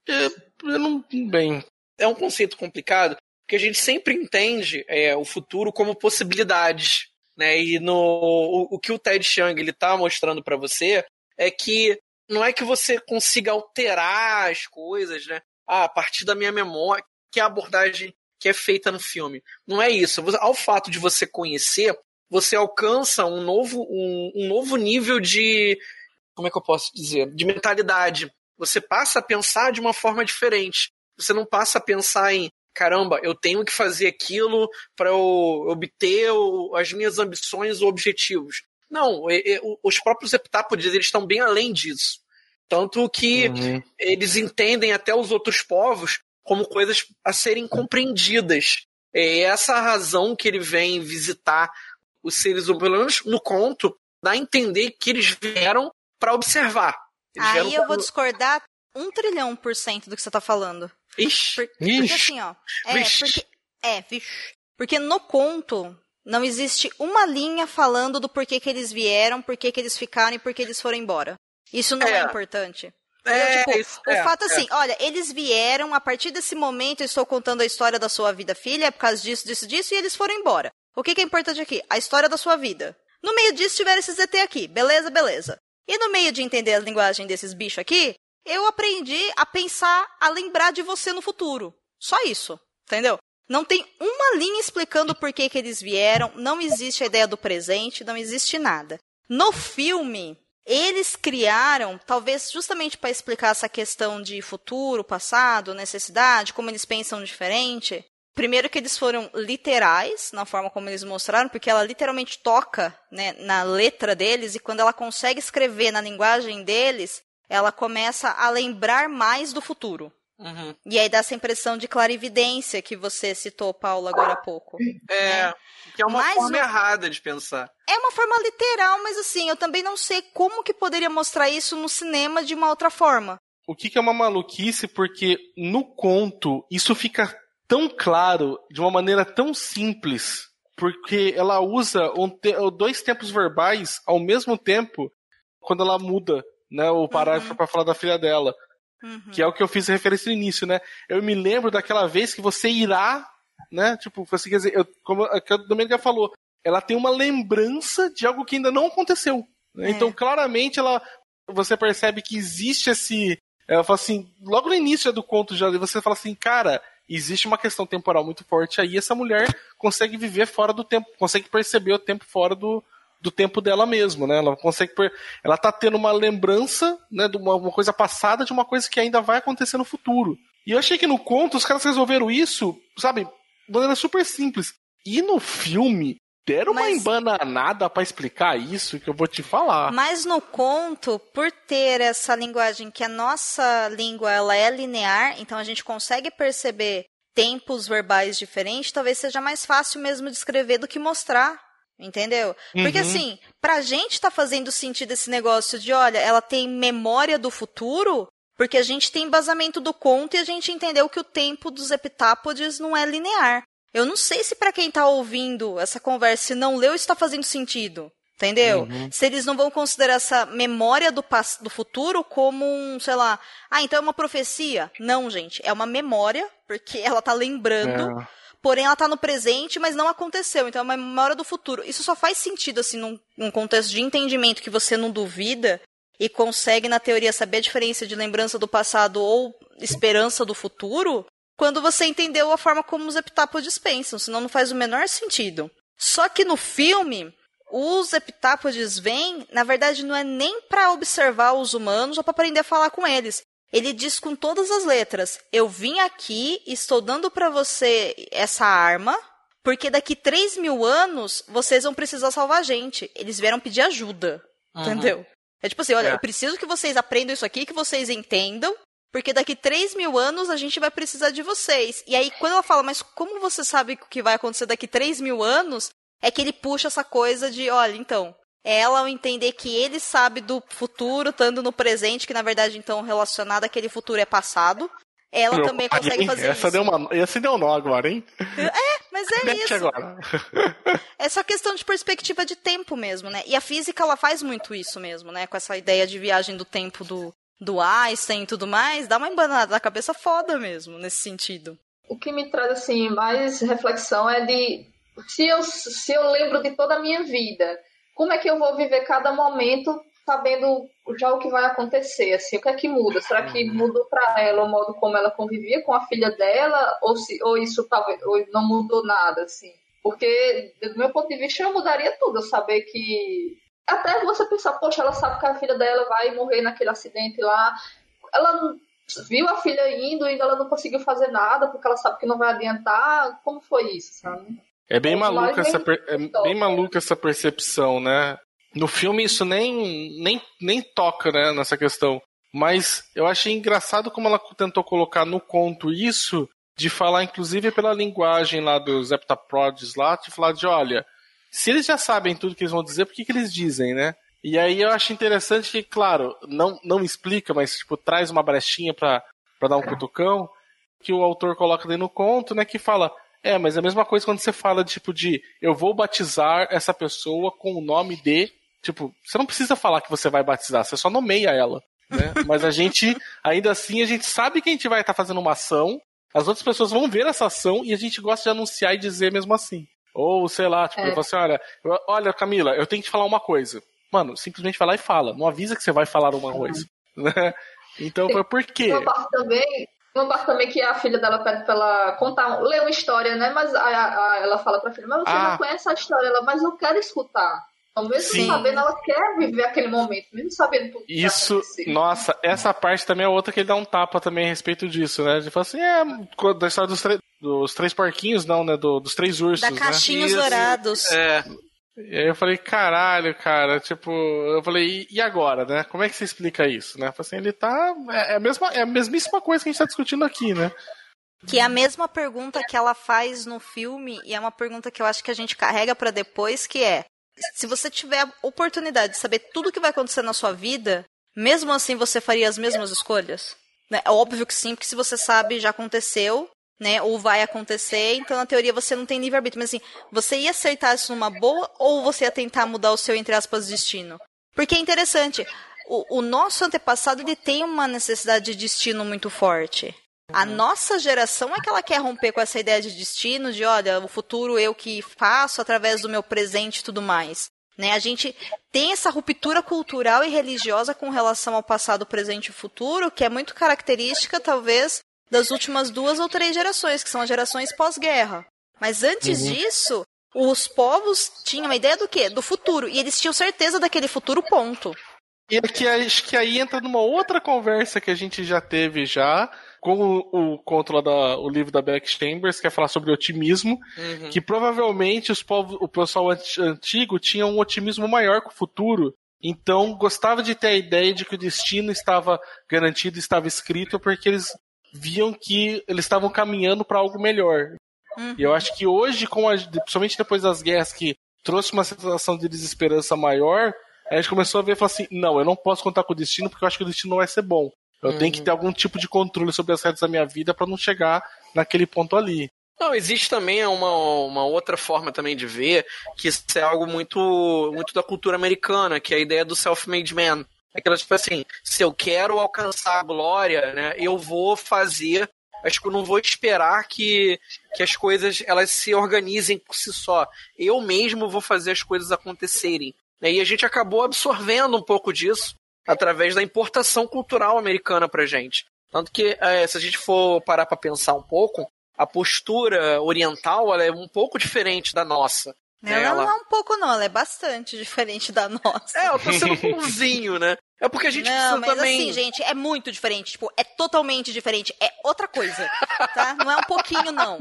É, eu não. Bem. É um conceito complicado, porque a gente sempre entende é, o futuro como possibilidades. Né? E no, o, o que o Ted Chiang ele tá mostrando para você é que não é que você consiga alterar as coisas, né? Ah, a partir da minha memória, que é a abordagem que é feita no filme. Não é isso. Ao fato de você conhecer, você alcança um novo, um, um novo nível de. Como é que eu posso dizer? De mentalidade. Você passa a pensar de uma forma diferente. Você não passa a pensar em caramba, eu tenho que fazer aquilo para obter as minhas ambições ou objetivos. Não, os próprios heptápodes eles estão bem além disso. Tanto que uhum. eles entendem até os outros povos como coisas a serem compreendidas. É essa a razão que ele vem visitar os seres humanos, pelo menos no conto, dá a entender que eles vieram para observar. Eles Aí eu pra... vou discordar um trilhão por cento do que você está falando. Ixi, Por, porque ixi, assim, ó. É, porque, é, vixe. Porque no conto não existe uma linha falando do porquê que eles vieram, porquê que eles ficaram e porquê eles foram embora. Isso não é, é importante. É, tipo, isso, o é, fato é. assim, olha, eles vieram, a partir desse momento eu estou contando a história da sua vida, filha, é por causa disso, disso, disso, e eles foram embora. O que, que é importante aqui? A história da sua vida. No meio disso tiveram esses ET aqui, beleza, beleza. E no meio de entender a linguagem desses bichos aqui, eu aprendi a pensar, a lembrar de você no futuro. Só isso, entendeu? Não tem uma linha explicando por que, que eles vieram, não existe a ideia do presente, não existe nada. No filme, eles criaram, talvez justamente para explicar essa questão de futuro, passado, necessidade, como eles pensam diferente. Primeiro que eles foram literais na forma como eles mostraram, porque ela literalmente toca né, na letra deles e quando ela consegue escrever na linguagem deles, ela começa a lembrar mais do futuro. Uhum. E aí dá essa impressão de clarividência que você citou, Paulo, agora há pouco. É, né? que é uma mas forma errada de pensar. É uma forma literal, mas assim, eu também não sei como que poderia mostrar isso no cinema de uma outra forma. O que, que é uma maluquice, porque no conto isso fica tão claro, de uma maneira tão simples, porque ela usa um te dois tempos verbais ao mesmo tempo quando ela muda né, o parágrafo uhum. para falar da filha dela. Uhum. Que é o que eu fiz referência no início, né? Eu me lembro daquela vez que você irá, né? Tipo, você quer dizer, eu, como a Domenica falou, ela tem uma lembrança de algo que ainda não aconteceu. Né? É. Então, claramente, ela, você percebe que existe esse. Ela fala assim, logo no início do conto já, você fala assim, cara, existe uma questão temporal muito forte aí, essa mulher consegue viver fora do tempo, consegue perceber o tempo fora do, do tempo dela mesmo, né? Ela consegue ela tá tendo uma lembrança, né, de uma, uma, coisa passada de uma coisa que ainda vai acontecer no futuro. E eu achei que no conto os caras resolveram isso, sabe, de maneira super simples. E no filme deram Mas... uma embananada para explicar isso que eu vou te falar. Mas no conto, por ter essa linguagem que a nossa língua ela é linear, então a gente consegue perceber tempos verbais diferentes, talvez seja mais fácil mesmo de escrever do que mostrar Entendeu? Uhum. Porque assim, pra gente tá fazendo sentido esse negócio de, olha, ela tem memória do futuro, Porque a gente tem embasamento do conto e a gente entendeu que o tempo dos heptápodes não é linear. Eu não sei se para quem tá ouvindo essa conversa e não leu isso tá fazendo sentido. Entendeu? Uhum. Se eles não vão considerar essa memória do, do futuro como um, sei lá, ah, então é uma profecia. Não, gente, é uma memória, porque ela tá lembrando, É. porém ela tá no presente, mas não aconteceu. Então é uma memória do futuro. Isso só faz sentido, assim, num, num contexto de entendimento que você não duvida e consegue, na teoria, saber a diferença de lembrança do passado ou esperança do futuro, quando você entendeu a forma como os heptápodes pensam, senão não faz o menor sentido. Só que no filme, os heptápodes vêm, na verdade, não é nem para observar os humanos ou para aprender a falar com eles. Ele diz com todas as letras: Eu vim aqui, estou dando para você essa arma, porque daqui 3 mil anos vocês vão precisar salvar a gente. Eles vieram pedir ajuda. Uhum. Entendeu? É tipo assim: olha, É. eu preciso que vocês aprendam isso aqui, que vocês entendam, porque daqui 3 mil anos a gente vai precisar de vocês. E aí, quando ela fala, mas como você sabe o que vai acontecer daqui 3 mil anos? É que ele puxa essa coisa de, olha, então, ela ao entender que ele sabe do futuro, estando no presente, que na verdade, então, relacionado àquele futuro é passado, ela Meu também pai, consegue fazer essa isso. Deu uma, essa deu um nó agora, hein? É, mas é Mete isso. agora. É só questão de perspectiva de tempo mesmo, né? E a física, ela faz muito isso mesmo, né? Com essa ideia de viagem do tempo do, do Einstein e tudo mais, dá uma embanada na cabeça foda mesmo, nesse sentido. O que me traz assim mais reflexão é de se eu, se eu lembro de toda a minha vida, como é que eu vou viver cada momento sabendo já o que vai acontecer? Assim, o que é que muda? Será que mudou para ela o modo como ela convivia com a filha dela ou se ou isso talvez ou não mudou nada assim? Porque do meu ponto de vista eu mudaria tudo, eu saber que até você pensar, poxa, ela sabe que a filha dela vai morrer naquele acidente lá. Ela não- viu a filha indo e ela não conseguiu fazer nada porque ela sabe que não vai adiantar. Como foi isso, sabe? É bem Mas maluca essa, per- é bem maluca essa percepção, né? No filme isso nem, nem, nem toca, né, nessa questão. Mas eu achei engraçado como ela tentou colocar no conto isso, de falar inclusive pela linguagem lá dos heptaprods lá, de falar de, olha, se eles já sabem tudo que eles vão dizer, por que, que eles dizem, né? E aí eu acho interessante que, claro, não, não explica, mas tipo, traz uma brechinha pra dar um cutucão, que o autor coloca ali no conto, né, que fala, é, mas é a mesma coisa quando você fala, tipo, de eu vou batizar essa pessoa com o nome de. Tipo, você não precisa falar que você vai batizar, você só nomeia ela. Né? Mas a gente, ainda assim, a gente sabe que a gente vai estar fazendo uma ação, as outras pessoas vão ver essa ação e a gente gosta de anunciar e dizer mesmo assim. Ou, sei lá, tipo, É. eu falo assim, olha, eu- olha, Camila, eu tenho que te falar uma coisa. Mano, simplesmente vai lá e fala. Não avisa que você vai falar uma coisa. Né? Então foi por quê? Uma parte também, uma parte também que a filha dela pede pra ela contar, ler uma história, né? Mas a, a- a- ela fala pra filha, mas você Ah. já conhece a história, ela, mas eu quero escutar. Então, mesmo Sim. sabendo, ela quer viver aquele momento, mesmo sabendo tudo. que vai Isso, nossa, essa parte também é outra que ele dá um tapa também a respeito disso, né? Ele fala assim, é, da história dos, dos três porquinhos, não, né? Do- dos três ursos, Da né? caixinhos Isso. dourados. É, E aí eu falei, caralho, cara, tipo, eu falei, e, agora, né? Como é que você explica isso, né? Eu falei assim, ele tá. É, é a mesma, é a mesmíssima coisa que a gente tá discutindo aqui, né? Que é a mesma pergunta que ela faz no filme, e é uma pergunta que eu acho que a gente carrega pra depois, que é: se você tiver a oportunidade de saber tudo o que vai acontecer na sua vida, mesmo assim você faria as mesmas escolhas? Né? É óbvio que sim, porque se você sabe, já aconteceu, né? Ou vai acontecer, então na teoria você não tem livre-arbítrio. Mas assim, você ia acertar isso numa boa ou você ia tentar mudar o seu, entre aspas, destino? Porque é interessante, o, o nosso antepassado ele tem uma necessidade de destino muito forte. A nossa geração é que ela quer romper com essa ideia de destino, de olha, o futuro eu que faço através do meu presente e tudo mais. Né? A gente tem essa ruptura cultural e religiosa com relação ao passado, presente e futuro, que é muito característica, talvez, das últimas duas ou três gerações, que são as gerações pós-guerra. Mas antes Uhum. disso, os povos tinham uma ideia do quê? Do futuro. E eles tinham certeza daquele futuro, ponto. E aqui, acho que aí entra numa outra conversa que a gente já teve já com o, conto lá da, o livro da Beck Chambers, que é falar sobre otimismo, Uhum. que provavelmente os povos, o pessoal anti- antigo tinha um otimismo maior com o futuro, então gostava de ter a ideia de que o destino estava garantido, estava escrito, porque eles viam que eles estavam caminhando para algo melhor. Uhum. E eu acho que hoje, com a, principalmente depois das guerras que trouxe uma sensação de desesperança maior, a gente começou a ver e falar assim: não, eu não posso contar com o destino porque eu acho que o destino não vai ser bom. Eu tenho que ter algum tipo de controle sobre as redes da minha vida para não chegar naquele ponto ali. Não, existe também uma, uma outra forma também de ver, que isso é algo muito, muito da cultura americana, que é a ideia do self-made man. Aquela tipo assim, se eu quero alcançar a glória, né, eu vou fazer, acho que eu não vou esperar que, que as coisas elas se organizem por si só. Eu mesmo vou fazer as coisas acontecerem. E a gente acabou absorvendo um pouco disso através da importação cultural americana pra gente. Tanto que, é, se a gente for parar para pensar um pouco, a postura oriental é um pouco diferente da nossa. Ela, ela não é um pouco, não, ela é bastante diferente da nossa. É, eu tô sendo bonzinho, né? É porque a gente não, mas também... assim, gente, é muito diferente. Tipo, é totalmente diferente. É outra coisa, tá? Não é um pouquinho, não.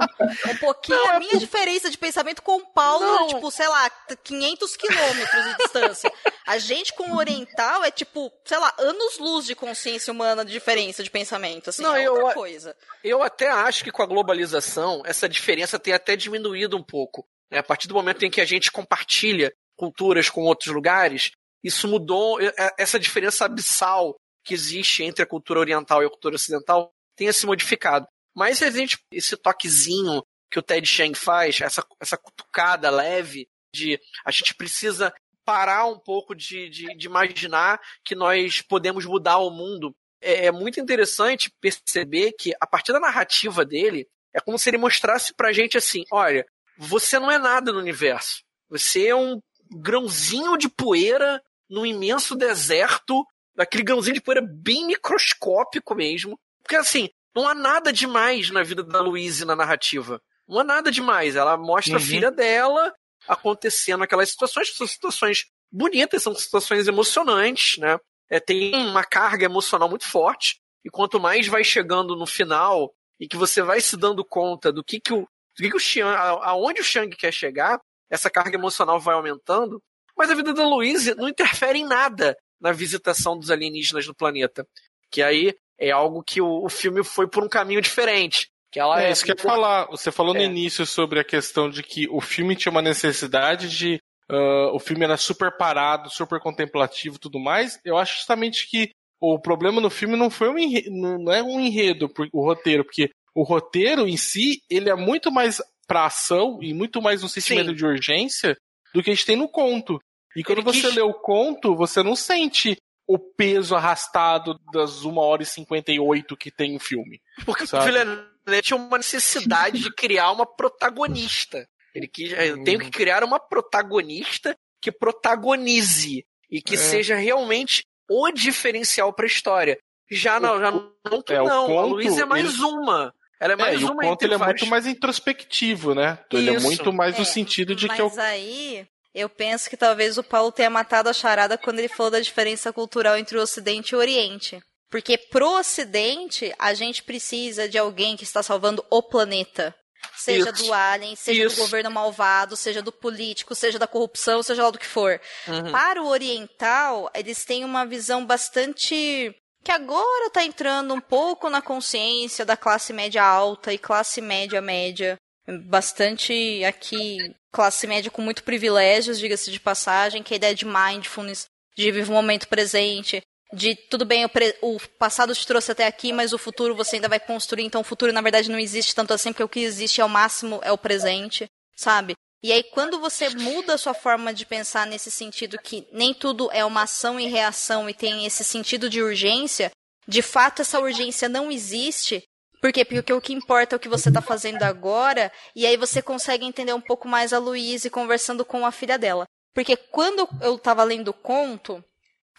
Um pouquinho não, é a minha diferença de pensamento com o Paulo, não. tipo, sei lá, 500 quilômetros de distância. A gente com o oriental é, tipo, sei lá, anos-luz de consciência humana de diferença de pensamento, assim, não, é outra eu, coisa. Eu até acho que com a globalização, essa diferença tem até diminuído um pouco. Né? A partir do momento em que a gente compartilha culturas com outros lugares, isso mudou, essa diferença abissal que existe entre a cultura oriental e a cultura ocidental tenha se modificado. Mas gente, esse toquezinho que o Ted Chiang faz, essa, essa cutucada leve de a gente precisa parar um pouco de, de, de imaginar que nós podemos mudar o mundo. É, é, muito interessante perceber que, a partir da narrativa dele, é como se ele mostrasse pra gente assim: olha, você não é nada no universo. Você é um grãozinho de poeira num imenso deserto, aquele grãozinho de poeira bem microscópico mesmo. Porque assim, não há nada demais na vida da Louise na narrativa. Não há nada demais. Ela mostra uhum. a filha dela acontecendo aquelas situações, são situações bonitas, são situações emocionantes, né? É, tem uma carga emocional muito forte. E quanto mais vai chegando no final e que você vai se dando conta do que, que o, que, que o Xiang, aonde o Shang quer chegar, essa carga emocional vai aumentando. Mas a vida da Louise não interfere em nada na visitação dos alienígenas no planeta. Que aí é algo que o, o filme foi por um caminho diferente. Que ela é, é isso que eu ia falar. Você falou é. no início sobre a questão de que o filme tinha uma necessidade de. Uh, o filme era super parado, super contemplativo e tudo mais. Eu acho justamente que o problema no filme não foi um enredo, não é um enredo, o roteiro, porque o roteiro em si, ele é muito mais pra ação e muito mais um sentimento Sim. de urgência do que a gente tem no conto. E quando você quis... lê o conto, você não sente o peso arrastado das 1 hora e 58 que tem o filme. Porque sabe? o Villeneuve tinha uma necessidade de criar uma protagonista. Ele quis, eu tenho que criar uma protagonista que protagonize e que é. seja realmente o diferencial para a história. Já não, já não, é, não. Conto, a Luísa é mais ele... uma. Ela é mais é, uma. E o conto ele é muito mais introspectivo, né? Isso. Ele é muito mais é, no sentido de mas que eu... aí eu penso que talvez o Paulo tenha matado a charada quando ele falou da diferença cultural entre o Ocidente e o Oriente. Porque pro Ocidente, a gente precisa de alguém que está salvando o planeta. Seja Isso. do alien, seja Isso. do governo malvado, seja do político, seja da corrupção, seja lá do que for. Uhum. Para o oriental, eles têm uma visão bastante. Que agora está entrando um pouco na consciência da classe média alta e classe média média. Bastante aqui classe média com muito privilégios, diga-se de passagem, que a ideia de mindfulness, de viver o momento presente, de tudo bem, o, o, passado te trouxe até aqui, mas o futuro você ainda vai construir, então o futuro na verdade não existe tanto assim, porque o que existe é o máximo, é o presente, sabe? E aí quando você muda a sua forma de pensar nesse sentido que nem tudo é uma ação e reação e tem esse sentido de urgência, de fato essa urgência não existe, por quê? Porque o que importa é o que você está fazendo agora, e aí você consegue entender um pouco mais a Luíse conversando com a filha dela. Porque quando eu estava lendo o conto,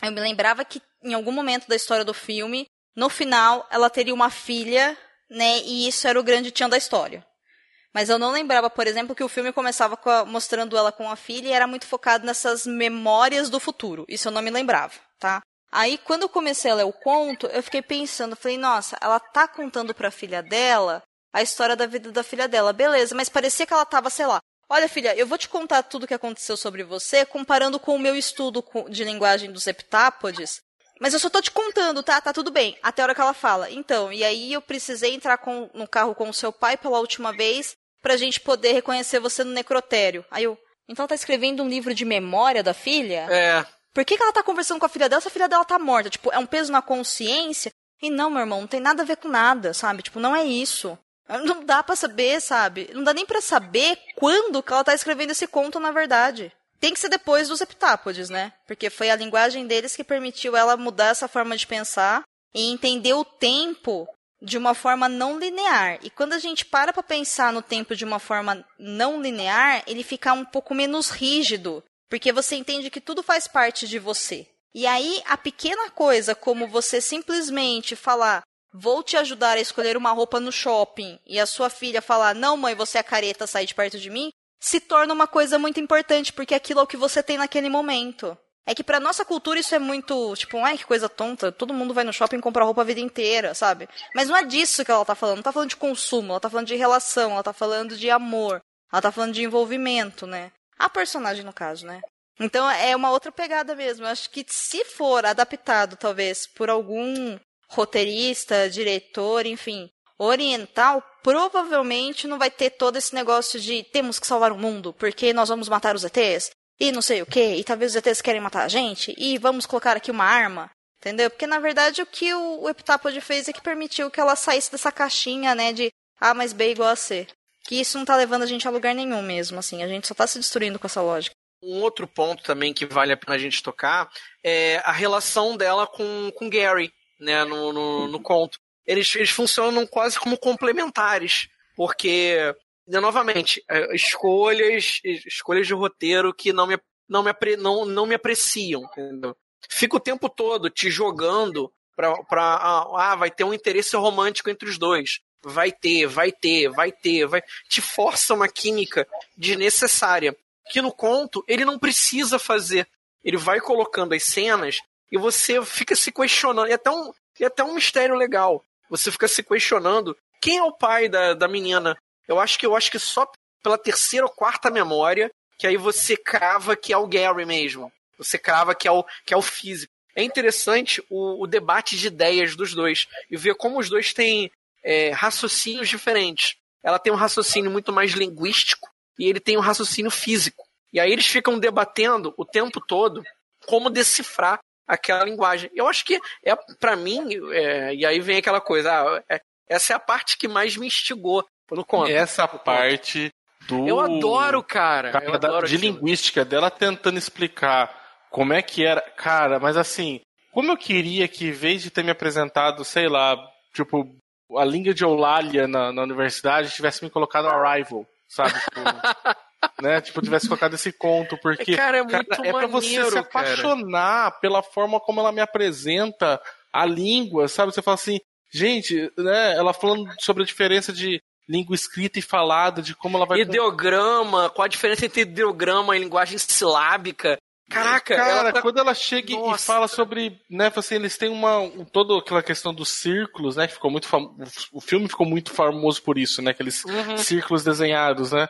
eu me lembrava que em algum momento da história do filme, no final, ela teria uma filha, né? E isso era o grande tchan da história. Mas eu não lembrava, por exemplo, que o filme começava a, mostrando ela com a filha e era muito focado nessas memórias do futuro. Isso eu não me lembrava, tá? Aí, quando eu comecei a ler o conto, eu fiquei pensando, falei, nossa, ela tá contando pra filha dela a história da vida da filha dela. Beleza, mas parecia que ela tava, sei lá, olha, filha, eu vou te contar tudo o que aconteceu sobre você, comparando com o meu estudo de linguagem dos heptápodes. Mas eu só tô te contando, tá? Tá tudo bem. Até a hora que ela fala. Então, e aí eu precisei entrar com, no carro com o seu pai pela última vez pra gente poder reconhecer você no necrotério. Aí eu, então ela tá escrevendo um livro de memória da filha? É. Por que, que ela tá conversando com a filha dela se a filha dela tá morta? Tipo, é um peso na consciência. E não, meu irmão, não tem nada a ver com nada, sabe? Tipo, não é isso. Não dá para saber, sabe? Não dá nem para saber quando que ela tá escrevendo esse conto, na verdade. Tem que ser depois dos heptápodes, né? Porque foi a linguagem deles que permitiu ela mudar essa forma de pensar e entender o tempo de uma forma não linear. E quando a gente para para pensar no tempo de uma forma não linear, ele fica um pouco menos rígido, porque você entende que tudo faz parte de você. E aí, a pequena coisa como você simplesmente falar, vou te ajudar a escolher uma roupa no shopping, e a sua filha falar, não, mãe, você é careta, sai de perto de mim, se torna uma coisa muito importante, porque aquilo é o que você tem naquele momento. É que pra nossa cultura isso é muito, tipo, ai, que coisa tonta, todo mundo vai no shopping e compra roupa a vida inteira, sabe? Mas não é disso que ela tá falando, não tá falando de consumo, ela tá falando de relação, ela tá falando de amor, ela tá falando de envolvimento, né? A personagem, no caso, né? Então é uma outra pegada mesmo. Eu acho que se for adaptado, talvez, por algum roteirista, diretor, enfim, oriental, provavelmente não vai ter todo esse negócio de temos que salvar o mundo, porque nós vamos matar os ETs, e não sei o que, e talvez os ETs querem matar a gente, e vamos colocar aqui uma arma, entendeu? Porque na verdade o que o, o Epitápode fez é que permitiu que ela saísse dessa caixinha, né, de A mais B igual a C. Que isso não tá levando a gente a lugar nenhum mesmo, assim, a gente só tá se destruindo com essa lógica. Um outro ponto também que vale a pena a gente tocar é a relação dela com, com Gary, né, no, no, no conto. Eles, eles funcionam quase como complementares, porque, novamente, é, escolhas, escolhas de roteiro que não me, não me, não, não me apreciam, entendeu? Fica o tempo todo te jogando pra, pra ah, vai ter um interesse romântico entre os dois. Vai ter, vai ter, vai ter, vai. Te força uma química desnecessária. Que no conto ele não precisa fazer. Ele vai colocando as cenas e você fica se questionando. E até um, e até um mistério legal. Você fica se questionando quem é o pai da, da menina. Eu acho que eu acho que só pela terceira ou quarta memória que aí você crava que é o Gary mesmo. Você crava que é o, que é o físico. É interessante o, o debate de ideias dos dois e ver como os dois têm é, raciocínios diferentes. Ela tem um raciocínio muito mais linguístico e ele tem um raciocínio físico. E aí eles ficam debatendo o tempo todo como decifrar aquela linguagem. Eu acho que é para mim, é, e aí vem aquela coisa, ah, é, essa é a parte que mais me instigou no conto. Essa parte do Eu adoro, cara. cara eu adoro de aquilo. linguística dela tentando explicar como é que era, cara, mas assim, como eu queria que em vez de ter me apresentado, sei lá, tipo a língua de Eulalia na, na universidade tivesse me colocado Arrival, sabe? Tipo, né? Tipo, tivesse colocado esse conto, porque cara, é, muito cara, é pra você se apaixonar cara. pela forma como ela me apresenta a língua, sabe? Você fala assim, gente, né? Ela falando sobre a diferença de língua escrita e falada, de como ela vai. Ideograma, qual a diferença entre ideograma e linguagem silábica. Caraca, cara, ela... quando ela chega Nossa. e fala sobre, né, assim, eles têm uma, um, toda aquela questão dos círculos, né, que ficou muito fam... o filme ficou muito famoso por isso, né, aqueles uhum. círculos desenhados, né,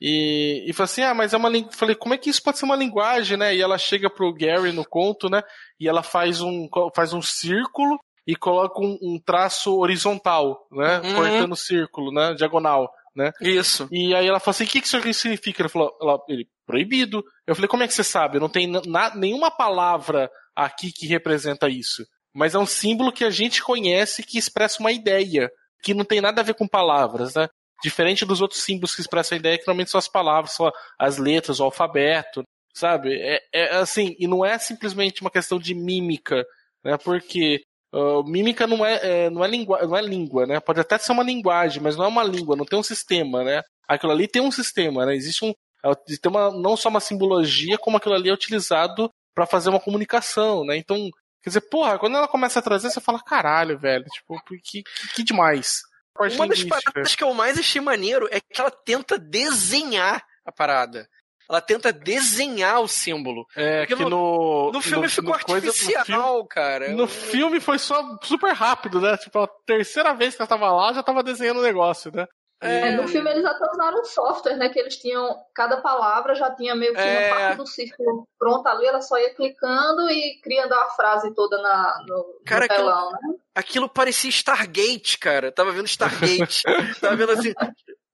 e, e falei assim, ah, mas é uma linguagem. Falei, como é que isso pode ser uma linguagem, né? E ela chega pro Gary no conto, né? E ela faz um, faz um círculo e coloca um, um traço horizontal, né? Uhum. Cortando o círculo, né? Diagonal, né? Isso. E aí ela falou assim, o que, que isso aqui significa? Ele falou, ela, ele, proibido. Eu falei, como é que você sabe? Não tem na, nenhuma palavra aqui que representa isso. Mas é um símbolo que a gente conhece que expressa uma ideia, que não tem nada a ver com palavras, né? Diferente dos outros símbolos que expressam a ideia, que normalmente são as palavras, são as letras, o alfabeto, sabe? É, é assim, e não é simplesmente uma questão de mímica, né? Porque uh, mímica não é, é, não, é língua, não é língua, né? Pode até ser uma linguagem, mas não é uma língua, não tem um sistema, né? Aquilo ali tem um sistema, né? Existe um. É, tem uma, não só uma simbologia, como aquilo ali é utilizado para fazer uma comunicação, né? Então, quer dizer, porra, quando ela começa a trazer, você fala, caralho, velho, tipo, que, que, que demais. Uma das paradas que eu mais achei maneiro é que ela tenta desenhar a parada. Ela tenta desenhar o símbolo. É, que no, no, no filme no, ficou no artificial, coisa, filme, cara. No filme foi só super rápido, né? Tipo, a terceira vez que ela tava lá, já tava desenhando o negócio, né? É, no filme eles até usaram um software, né? Que eles tinham. Cada palavra já tinha meio que é... uma parte do círculo pronta ali, ela só ia clicando e criando a frase toda na, no, cara, no telão, aquilo, né? Aquilo parecia Stargate, cara. Tava vendo Stargate. Tava vendo assim.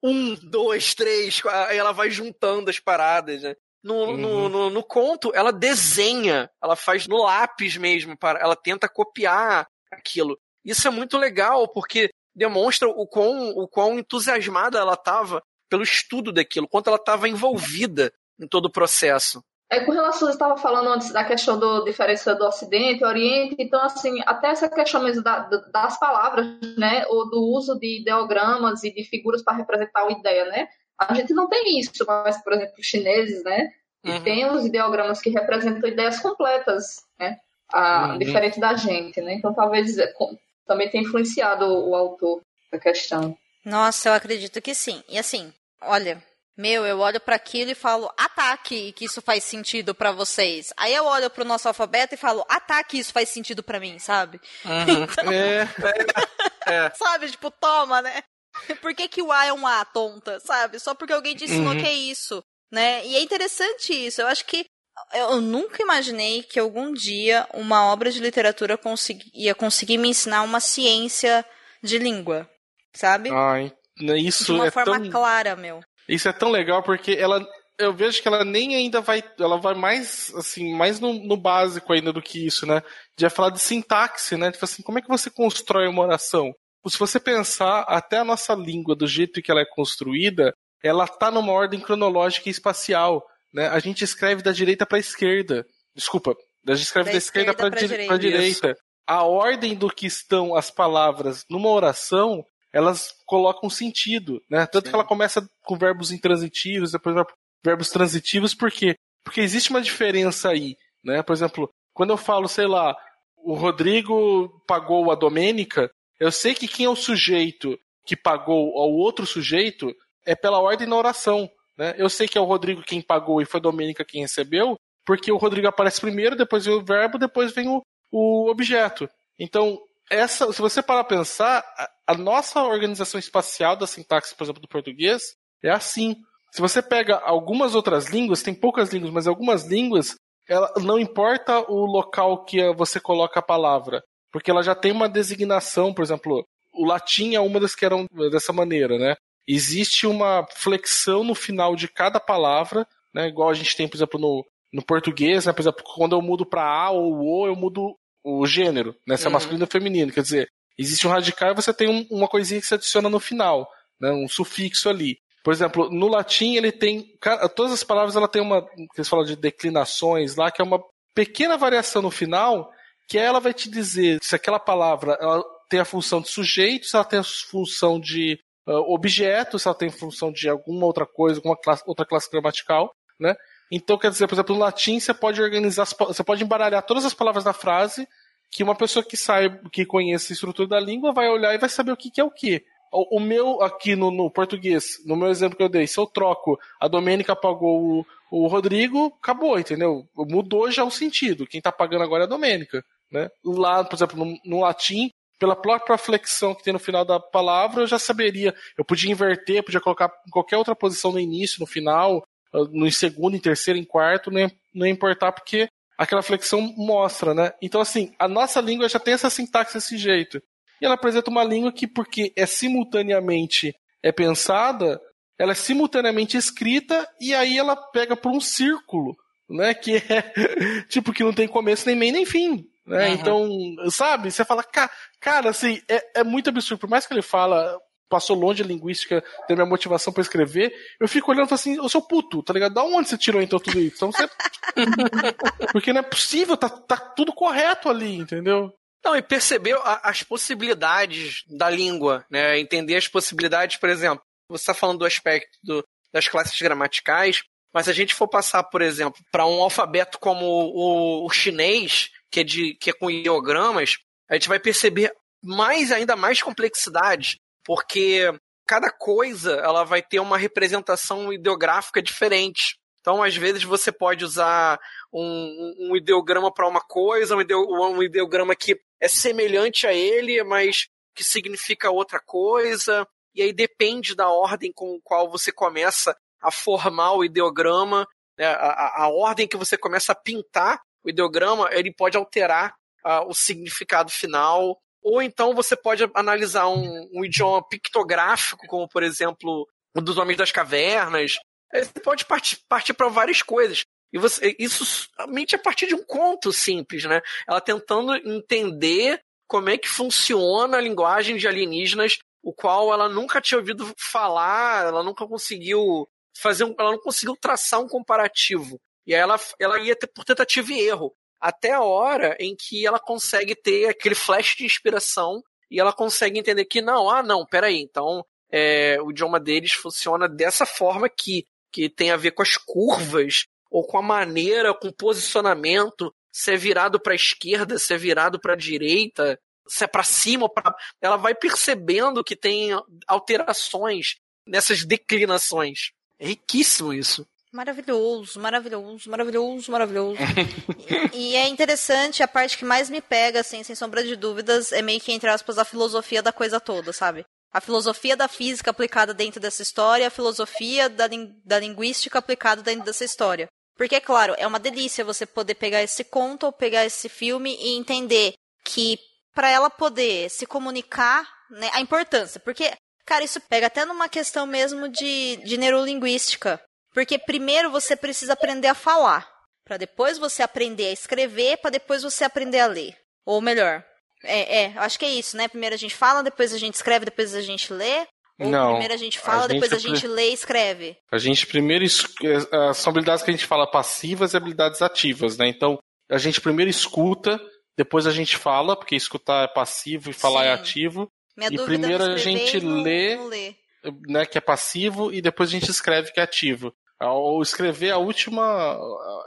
Um, dois, três, aí ela vai juntando as paradas, né? No, uhum. no, no, no, conto, ela desenha, ela faz no lápis mesmo, ela tenta copiar aquilo. Isso é muito legal, porque demonstra o quão, o quão entusiasmada ela estava pelo estudo daquilo, quanto ela estava envolvida em todo o processo. É, com relação, você estava falando antes da questão da diferença do Ocidente e Oriente, então, assim, até essa questão mesmo da, das palavras, né, ou do uso de ideogramas e de figuras para representar uma ideia, né? A gente não tem isso, mas, por exemplo, os chineses, né, uhum. tem os ideogramas que representam ideias completas, né, a, uhum. diferente da gente, né? Então, talvez é, também tenha influenciado o, o autor da questão. Nossa, eu acredito que sim. E assim, olha, meu, eu olho para aquilo e falo, ataque, que isso faz sentido para vocês. Aí eu olho pro nosso alfabeto e falo, ataque, isso faz sentido para mim, sabe? Uhum. Então, é, é, é. sabe, tipo, toma, né? Por que, que o A é um A, tonta, sabe? Só porque alguém te ensinou uhum. que é isso, né? E é interessante isso. Eu acho que eu nunca imaginei que algum dia uma obra de literatura consegui, ia conseguir me ensinar uma ciência de língua, sabe? Ai, isso de uma é forma tão... clara, meu. Isso é tão legal porque ela eu vejo que ela nem ainda vai. Ela vai mais, assim, mais no, no básico ainda do que isso, né? De falar de sintaxe, né? Tipo assim, como é que você constrói uma oração? Se você pensar, até a nossa língua, do jeito que ela é construída, ela tá numa ordem cronológica e espacial. Né? A gente escreve da direita para a esquerda. Desculpa, a gente escreve da, da esquerda, esquerda para di direita. direita. A ordem do que estão as palavras numa oração elas colocam sentido, né? Tanto Sim. que ela começa com verbos intransitivos, depois verbos transitivos, por quê? Porque existe uma diferença aí, né? Por exemplo, quando eu falo, sei lá, o Rodrigo pagou a Domênica, eu sei que quem é o sujeito que pagou ao outro sujeito é pela ordem na oração, né? Eu sei que é o Rodrigo quem pagou e foi a Domênica quem recebeu, porque o Rodrigo aparece primeiro, depois vem o verbo, depois vem o, o objeto. Então, essa, se você parar a pensar, a, a nossa organização espacial da sintaxe, por exemplo, do português, é assim. Se você pega algumas outras línguas, tem poucas línguas, mas algumas línguas, ela, não importa o local que você coloca a palavra, porque ela já tem uma designação, por exemplo, o latim é uma das que eram dessa maneira, né? Existe uma flexão no final de cada palavra, né? Igual a gente tem, por exemplo, no, no português, né? Por exemplo, quando eu mudo para A ou O, eu mudo o gênero, né? Se é uhum. masculino ou feminino. Quer dizer, existe um radical e você tem um, uma coisinha que se adiciona no final, né? Um sufixo ali. Por exemplo, no latim ele tem. Todas as palavras ela tem uma. Que eles falam de declinações lá, que é uma pequena variação no final, que ela vai te dizer se aquela palavra ela tem a função de sujeito, se ela tem a função de uh, objeto, se ela tem função de alguma outra coisa, alguma classe, outra classe gramatical, né? Então, quer dizer, por exemplo, no latim você pode organizar, você pode embaralhar todas as palavras da frase que uma pessoa que saiba, que conhece a estrutura da língua vai olhar e vai saber o que, que é o que. O, o, meu, aqui no, no, português, no meu exemplo que eu dei, se eu troco a Domênica pagou o, o Rodrigo, acabou, entendeu? Mudou já o sentido. Quem está pagando agora é a Domênica. Né? Lá, por exemplo, no, no latim, pela própria flexão que tem no final da palavra, eu já saberia. Eu podia inverter, podia colocar em qualquer outra posição no início, no final, no segundo, em terceiro, em quarto, não ia, não ia importar porque aquela flexão mostra, né? Então, assim, a nossa língua já tem essa sintaxe desse jeito. E ela apresenta uma língua que, porque é simultaneamente é pensada, ela é simultaneamente escrita e aí ela pega por um círculo, né? Que é tipo que não tem começo nem meio nem fim. Né? Uhum. Então, sabe? Você fala, cara, assim, é, é muito absurdo. Por mais que ele fala, passou longe a linguística da minha motivação para escrever, eu fico olhando e falo assim, ô seu puto, tá ligado? Da onde você tirou então tudo isso? Então você... Porque não é possível, tá, tá tudo correto ali, entendeu? Não, e perceber as possibilidades da língua, né? Entender as possibilidades, por exemplo, você está falando do aspecto do, das classes gramaticais, mas se a gente for passar, por exemplo, para um alfabeto como o, o, chinês, que é, de, que é com ideogramas, a gente vai perceber mais ainda mais complexidades porque cada coisa ela vai ter uma representação ideográfica diferente. Então, às vezes, você pode usar um, um ideograma para uma coisa, um, um ideograma que é semelhante a ele, mas que significa outra coisa. E aí depende da ordem com qual você começa a formar o ideograma, né? a, a, ordem que você começa a pintar o ideograma, ele pode alterar uh, o significado final. Ou então você pode analisar um, um idioma pictográfico, como por exemplo o dos Homens das Cavernas. Você pode partir, partir para várias coisas. E você, isso somente a partir de um conto simples, né? Ela tentando entender como é que funciona a linguagem de alienígenas, o qual ela nunca tinha ouvido falar, ela nunca conseguiu fazer um, ela não conseguiu traçar um comparativo. E ela, ela ia ter por tentativa e erro. Até a hora em que ela consegue ter aquele flash de inspiração e ela consegue entender que não, ah, não, peraí, então é, o idioma deles funciona dessa forma aqui, que tem a ver com as curvas, ou com a maneira, com o posicionamento, se é virado para a esquerda, se é virado para a direita, se é para cima. Ela vai percebendo que tem alterações nessas declinações. É riquíssimo isso. Maravilhoso, maravilhoso, maravilhoso, maravilhoso. e, e, é interessante, a parte que mais me pega, assim, sem sombra de dúvidas, é meio que, entre aspas, a filosofia da coisa toda, sabe? A filosofia da física aplicada dentro dessa história, a filosofia da, da linguística aplicada dentro dessa história. Porque, é claro, é uma delícia você poder pegar esse conto ou pegar esse filme e entender que para ela poder se comunicar, né, a importância. Porque, cara, isso pega até numa questão mesmo de, de neurolinguística. Porque primeiro você precisa aprender a falar, para depois você aprender a escrever, para depois você aprender a ler. Ou melhor, é, é, acho que é isso, né? Primeiro a gente fala, depois a gente escreve, depois a gente lê. Ou não. Primeiro a gente fala, a depois gente, a gente lê e escreve. A gente primeiro. É, são habilidades que a gente fala passivas e habilidades ativas, né? Então, a gente primeiro escuta, depois a gente fala, porque escutar é passivo e falar é Sim. é ativo. Minha e primeiro a gente lê, lê, né, que é passivo, e depois a gente escreve, que é ativo. Ou escrever a última,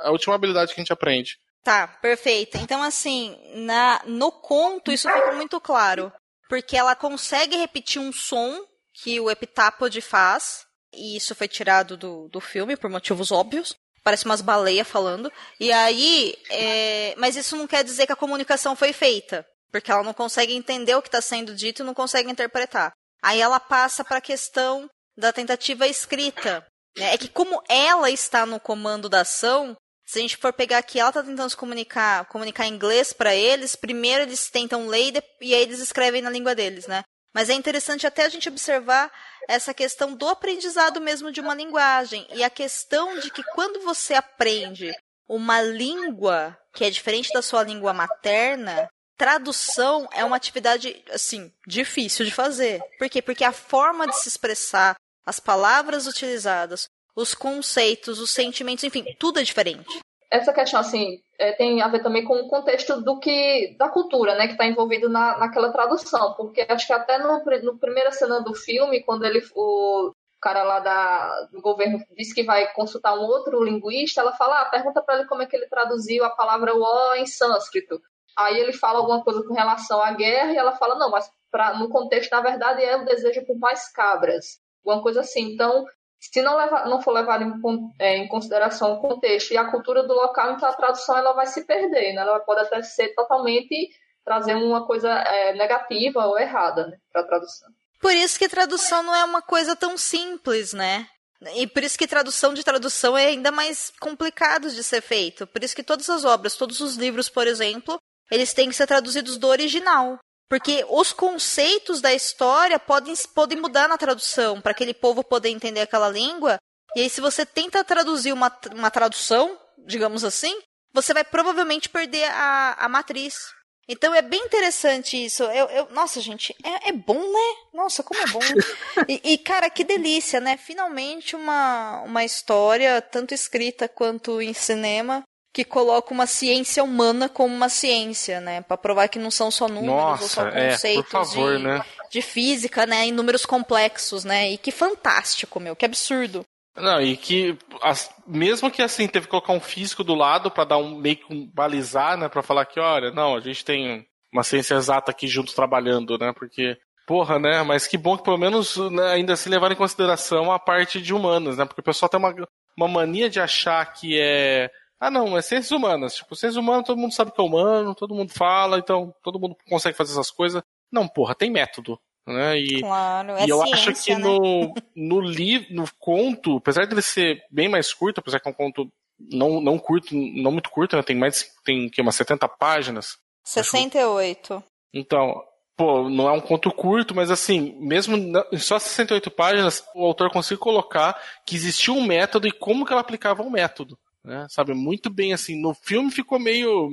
a última habilidade que a gente aprende. Tá, perfeito. Então, assim, na, no conto isso fica muito claro. Porque ela consegue repetir um som que o epitápode faz, e isso foi tirado do, do filme por motivos óbvios. Parece umas baleias falando. E aí. É... Mas isso não quer dizer que a comunicação foi feita. Porque ela não consegue entender o que está sendo dito e não consegue interpretar. Aí ela passa para a questão da tentativa escrita. Né? É que como ela está no comando da ação, se a gente for pegar aqui, ela está tentando se comunicar, comunicar inglês para eles, primeiro eles tentam ler e aí eles escrevem na língua deles, né? Mas é interessante até a gente observar essa questão do aprendizado mesmo de uma linguagem e a questão de que quando você aprende uma língua que é diferente da sua língua materna, tradução é uma atividade assim difícil de fazer. Por quê? Porque a forma de se expressar, as palavras utilizadas, os conceitos, os sentimentos, enfim, tudo é diferente. Essa questão, assim, é, tem a ver também com o contexto do que da cultura, né, que está envolvido na, naquela tradução, porque acho que até no, no primeira cena do filme, quando ele o cara lá da, do governo disse que vai consultar um outro linguista, ela fala, ah, pergunta para ele como é que ele traduziu a palavra o em sânscrito. Aí ele fala alguma coisa com relação à guerra e ela fala, não, mas pra, no contexto, na verdade, é o desejo por mais cabras. Alguma coisa assim. Então, se não, levar, não for levado em, é, em, consideração o contexto e a cultura do local, então a tradução ela vai se perder, né? ela pode até ser totalmente trazer uma coisa é, negativa ou errada né, para a tradução. Por isso que tradução não é uma coisa tão simples, né? E por isso que tradução de tradução é ainda mais complicado de ser feito. Por isso que todas as obras, todos os livros, por exemplo, eles têm que ser traduzidos do original. Porque os conceitos da história podem, podem mudar na tradução, para aquele povo poder entender aquela língua. E aí, se você tenta traduzir uma, uma tradução, digamos assim, você vai provavelmente perder a, a matriz. Então é bem interessante isso. Eu, eu nossa, gente, é, é, bom, né? Nossa, como é bom. E, e, cara, que delícia, né? Finalmente uma, uma história, tanto escrita quanto em cinema, que coloca uma ciência humana como uma ciência, né? Para provar que não são só números Nossa, ou só é, conceitos é, favor, de, né? de física, né? Em números complexos, né? E que fantástico, meu, que absurdo. Não, e que as, mesmo que assim teve que colocar um físico do lado para dar um meio que um balizar, né, para falar que olha, não, a gente tem uma ciência exata aqui junto trabalhando, né? Porque porra, né? Mas que bom que pelo menos né, ainda se levar em consideração a parte de humanas, né? Porque o pessoal tem uma, uma mania de achar que é ah, não, é ciências humanas. Tipo, ciências humanas, todo mundo sabe que é humano, todo mundo fala, então todo mundo consegue fazer essas coisas. Não, porra, tem método. Né? E, claro, é e eu ciência, acho que né? no, no livro, no conto, apesar de ele ser bem mais curto, apesar que é um conto não, não curto, não muito curto, né? Tem mais, tem que umas 70 páginas. 68. Acho. Então, pô, não é um conto curto, mas assim, mesmo em só 68 páginas, o autor conseguiu colocar que existia um método e como que ela aplicava o um método né? Sabe, muito bem assim. No filme ficou meio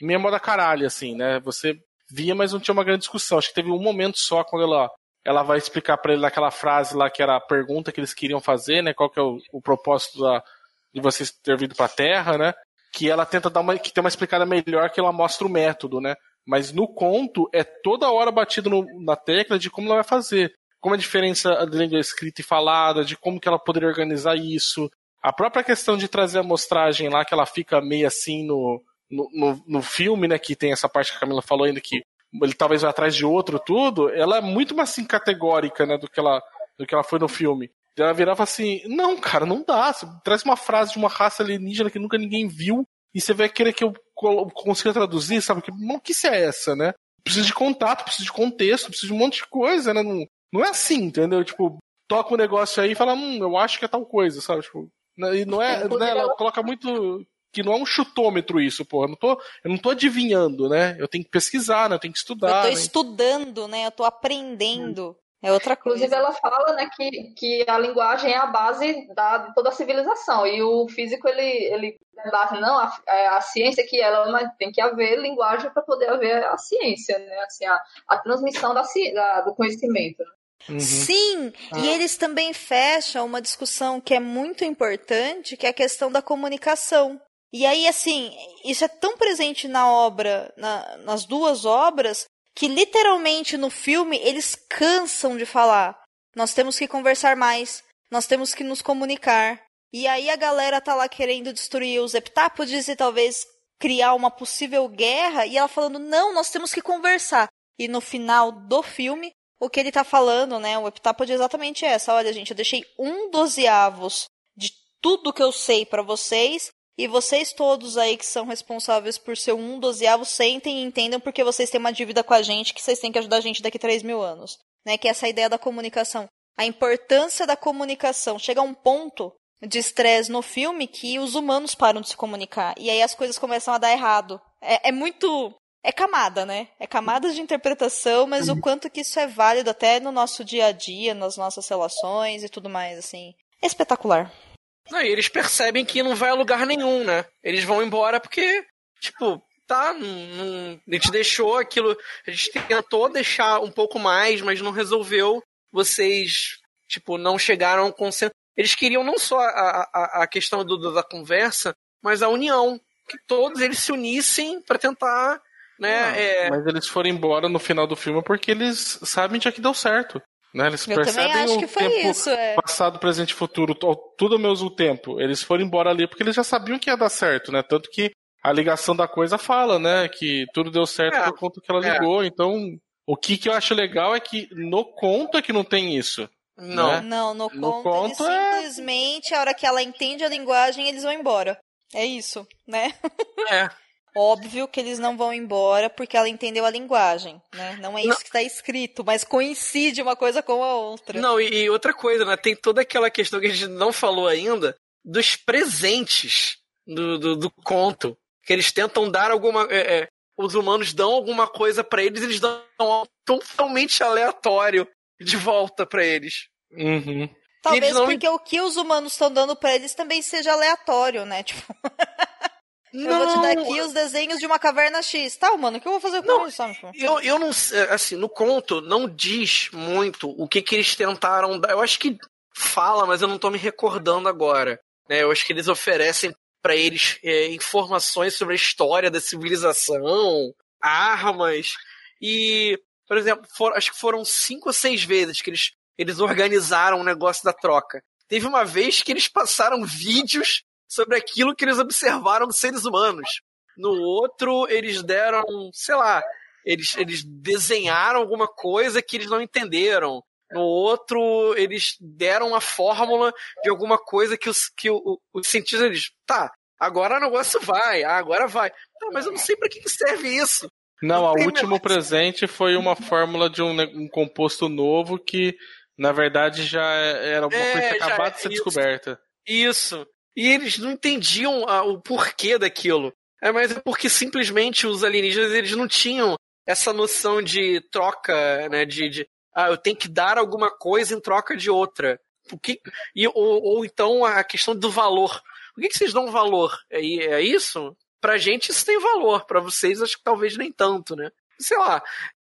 meio moda caralho assim, né? Você via, mas não tinha uma grande discussão. Acho que teve um momento só quando ela, ela vai explicar para ele naquela frase lá que era a pergunta que eles queriam fazer, né? Qual que é o, o propósito da, de vocês ter vindo para a Terra, né? Que ela tenta dar uma, que tem uma explicada melhor que ela mostra o método, né? Mas no conto é toda hora batido no, na tecla de como ela vai fazer. Como a diferença da língua escrita e falada, de como que ela poderia organizar isso. A própria questão de trazer a amostragem lá, que ela fica meio assim no, no, no, no filme, né? Que tem essa parte que a Camila falou ainda, que ele talvez vai atrás de outro, tudo. Ela é muito mais assim categórica, né? Do que ela, do que ela foi no filme. Ela virava assim: Não, cara, não dá. Você traz uma frase de uma raça alienígena que nunca ninguém viu e você vai querer que eu consiga traduzir, sabe? Que maluquice é essa, né? Precisa de contato, precisa de contexto, precisa de um monte de coisa, né? Não, não é assim, entendeu? Tipo, toca um negócio aí e fala, hum, eu acho que é tal coisa, sabe? Tipo? E não é. Né? Ela coloca muito. Que não é um chutômetro isso, pô. Eu não tô, eu não tô adivinhando, né? Eu tenho que pesquisar, né? Eu tenho que estudar. Eu tô né? estudando, né? Eu tô aprendendo. É outra coisa. Inclusive, ela fala né, que, que a linguagem é a base da, de toda a civilização. E o físico, ele, ele debate, não, a, é a ciência que ela mas tem que haver linguagem para poder haver a ciência, né? Assim, a, a transmissão da, da, do conhecimento. Uhum. Sim, ah. e eles também fecham uma discussão que é muito importante, que é a questão da comunicação. E aí, assim, isso é tão presente na obra, na, nas duas obras, que literalmente no filme eles cansam de falar. Nós temos que conversar mais, nós temos que nos comunicar. E aí a galera tá lá querendo destruir os heptápodes e talvez criar uma possível guerra, e ela falando: "Não, nós temos que conversar". E no final do filme, o que ele tá falando, né, o heptápode é exatamente essa: "Olha, gente, eu deixei um dozeavos de tudo que eu sei para vocês e vocês todos aí que são responsáveis por ser um dozeavo sentem e entendam porque vocês têm uma dívida com a gente que vocês têm que ajudar a gente daqui 3 mil anos. Né? Que é essa ideia da comunicação. A importância da comunicação. Chega um ponto de estresse no filme que os humanos param de se comunicar. E aí as coisas começam a dar errado. É, é muito. É camada, né? É camadas de interpretação, mas o quanto que isso é válido até no nosso dia a dia, nas nossas relações e tudo mais, assim. Espetacular. Não, e eles percebem que não vai a lugar nenhum, né? Eles vão embora porque, tipo, tá, não, a gente deixou aquilo, a gente tentou deixar um pouco mais, mas não resolveu. Vocês, tipo, não chegaram a um consenso. Eles queriam não só a, a, a questão do, da conversa, mas a união. Que todos eles se unissem para tentar né? Ah, é... Mas eles foram embora no final do filme porque eles sabem já que deu certo. Né? Eles Eu percebem também acho o que foi tempo isso, é. passado, presente e futuro, tudo ao mesmo tempo. Eles foram embora ali porque eles já sabiam que ia dar certo, né? Tanto que a ligação da coisa fala, né? Que tudo deu certo É, por conta que ela é. ligou. Então, o que, que eu acho legal é que no conto é que não tem isso. Não. né? Não, no No conto, eles conto é- simplesmente, a hora que ela entende a linguagem, eles vão embora. É isso, né? É. Óbvio que eles não vão embora porque ela entendeu a linguagem, né? Não é isso que está escrito, mas coincide uma coisa com a outra. Não, e, e outra coisa, né? Tem toda aquela questão que a gente não falou ainda dos presentes do, do, do conto. Que eles tentam dar alguma. é, é, os humanos dão alguma coisa pra eles, eles dão algo totalmente aleatório de volta pra eles. Uhum. Talvez eles não- porque o que os humanos estão dando pra eles também seja aleatório, né? Tipo, eu vou te dar Não, aqui os desenhos de uma caverna X. Tá, mano, o que eu vou fazer com Não, isso? Eu, eu não sei, assim, no conto não diz muito o que que eles tentaram dar. Eu acho que fala, mas eu não tô me recordando agora. né? Eu acho que eles oferecem pra eles é, informações sobre a história da civilização, armas e, por exemplo, for- acho que foram cinco ou seis vezes que eles, eles organizaram o negócio da troca. Teve uma vez que eles passaram vídeos sobre aquilo que eles observaram dos seres humanos. No outro, eles deram, sei lá, eles, eles desenharam alguma coisa que eles não entenderam. No outro, eles deram uma fórmula de alguma coisa que os, que o, os cientistas eles, tá, agora o negócio vai, ah, agora vai. Tá, mas eu não sei pra que que serve isso. Não, Não o último presente foi uma fórmula de um, um composto novo que, na verdade, já era uma É, coisa que já acabado é de ser isso. descoberta. Isso. E eles não entendiam ah, o porquê daquilo. É, mas é porque simplesmente os alienígenas eles não tinham essa noção de troca, né? De, de ah, eu tenho que dar alguma coisa em troca de outra. O que, e, ou, ou então a questão do valor. O que, que vocês dão valor? É, é isso? Pra gente isso tem valor, pra vocês acho que talvez nem tanto, né? sei lá,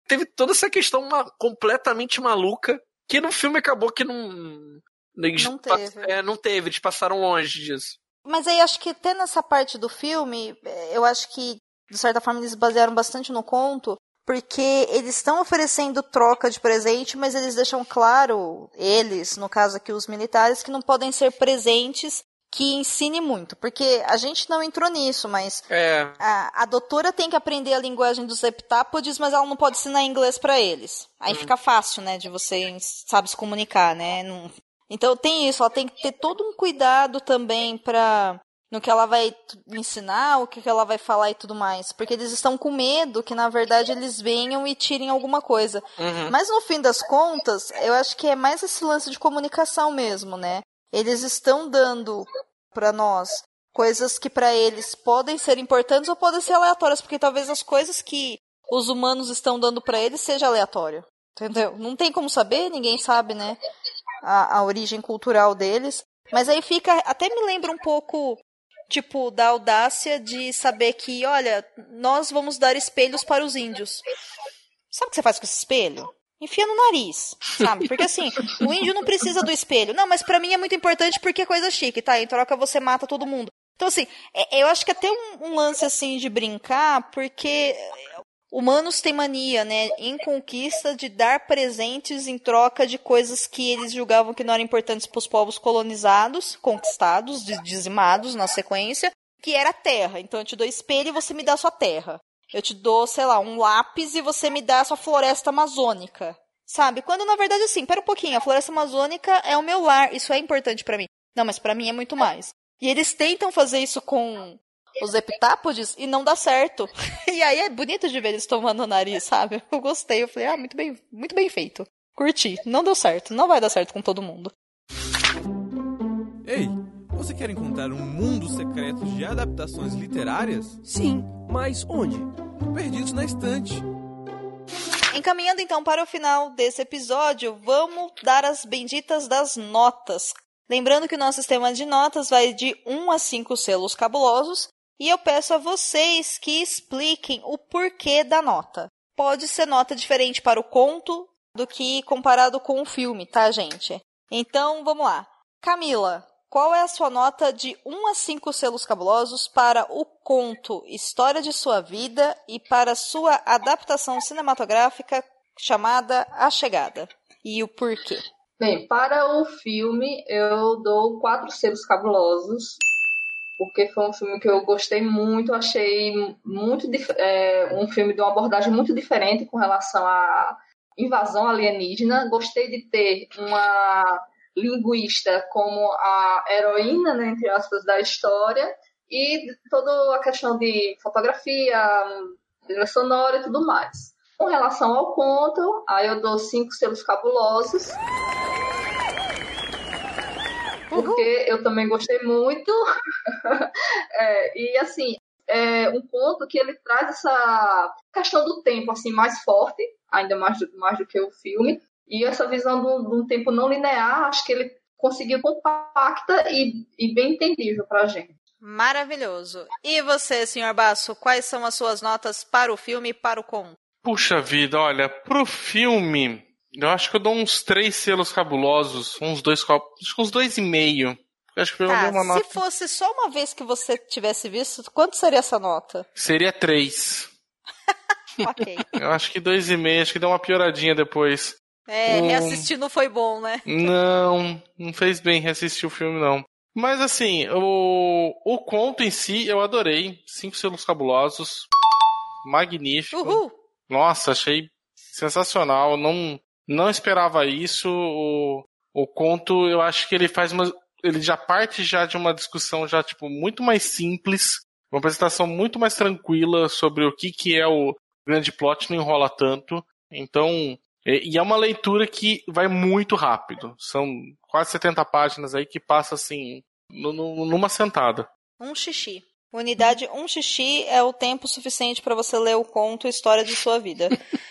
teve toda essa questão uma, completamente maluca que no filme acabou que não. Eles Não teve. É, não teve, eles passaram longe disso. Mas aí acho que até nessa parte do filme, eh, eu acho que, de certa forma, eles basearam bastante no conto, porque eles estão oferecendo troca de presente, mas eles deixam claro, eles, no caso aqui os militares, que não podem ser presentes que ensine muito. Porque a gente não entrou nisso, mas É. a, a doutora tem que aprender a linguagem dos heptápodes, mas ela não pode ensinar inglês pra eles. Aí fica fácil, né, de você, sabe, se comunicar, né? Não- Então tem isso, ela tem que ter todo um cuidado também pra no que ela vai ensinar, o que ela vai falar e tudo mais, porque eles estão com medo que na verdade eles venham e tirem alguma coisa. Uhum. Mas no fim das contas, eu acho que é mais esse lance de comunicação mesmo, né? Eles estão dando pra nós coisas que pra eles podem ser importantes ou podem ser aleatórias, porque talvez as coisas que os humanos estão dando pra eles seja aleatório. Entendeu? Não tem como saber, ninguém sabe, né? A, a origem cultural deles. Mas aí fica. Até me lembra um pouco, tipo, da audácia de saber que, olha, nós vamos dar espelhos para os índios. Sabe o que você faz com esse espelho? Enfia no nariz, sabe? Porque assim, o índio não precisa do espelho. Não, mas pra mim é muito importante porque é coisa chique, tá? Em troca você mata todo mundo. Então, assim, é- eu acho que até um, um lance assim de brincar, porque humanos têm mania, né, em conquista de dar presentes em troca de coisas que eles julgavam que não eram importantes para os povos colonizados, conquistados, dizimados na sequência, que era a terra. Então eu te dou espelho e você me dá a sua terra. Eu te dou, sei lá, um lápis e você me dá a sua floresta amazônica. Sabe? Quando na verdade assim, pera um pouquinho, a floresta amazônica é o meu lar, isso é importante pra mim. Não, mas pra mim é muito mais. E eles tentam fazer isso com os heptápodes e não dá certo. E aí é bonito de ver eles tomando o nariz, sabe? Eu gostei, eu falei, ah, muito bem, muito bem feito. Curti. Não deu certo, não vai dar certo com todo mundo. Ei, você quer encontrar um mundo secreto de adaptações literárias? Sim, mas onde? Perdidos na estante. Encaminhando então para o final desse episódio, vamos dar as benditas das notas. Lembrando que o nosso sistema de notas vai de 1 a 5 selos cabulosos e eu peço a vocês que expliquem o porquê da nota. Pode ser nota diferente para o conto do que comparado com o filme, tá, gente? Então, vamos lá. Camila, qual é a sua nota de 1 a 5 selos cabulosos para o conto História de Sua Vida e para sua adaptação cinematográfica chamada A Chegada? E o porquê? Bem, para o filme eu dou quatro selos cabulosos, porque foi um filme que eu gostei muito, achei muito é, um filme de uma abordagem muito diferente com relação à invasão alienígena. Gostei de ter uma linguista como a heroína, né, entre aspas, da história, e toda a questão de fotografia, trilha sonora e tudo mais. Com relação ao conto, aí eu dou cinco selos cabulosos. Porque eu também gostei muito. É, e assim, é um conto que ele traz essa questão do tempo assim mais forte, ainda mais do, mais do que o filme. E essa visão de um- tempo não linear, acho que ele conseguiu compacta e, e bem entendível pra gente. Maravilhoso. E você, senhor Basso, quais são as suas notas para o filme e para o conto? Puxa vida, olha, pro filme, eu acho que eu dou uns três selos cabulosos, uns dois copos, acho que uns dois e meio. Acho que eu Tá, uma se nota. fosse só uma vez que você tivesse visto, quanto seria essa nota? Seria três. ok. Eu acho que dois e meio, acho que deu uma pioradinha depois. É, Um- reassistir não foi bom, né? Não, não fez bem reassistir o filme, não. Mas assim, o, o conto em si eu adorei. Cinco selos cabulosos. Magnífico. Uhul! Nossa, achei sensacional. Não, não esperava isso. O, o conto, eu acho que ele faz uma. Ele já parte já de uma discussão já, tipo, muito mais simples. Uma apresentação muito mais tranquila sobre o que, que é o grande plot, não enrola tanto. Então, e, é uma leitura que vai muito rápido. São quase 70 páginas aí que passa assim, nu- nu- numa sentada. Um xixi. Unidade um xixi é o tempo suficiente para você ler o conto História de Sua Vida.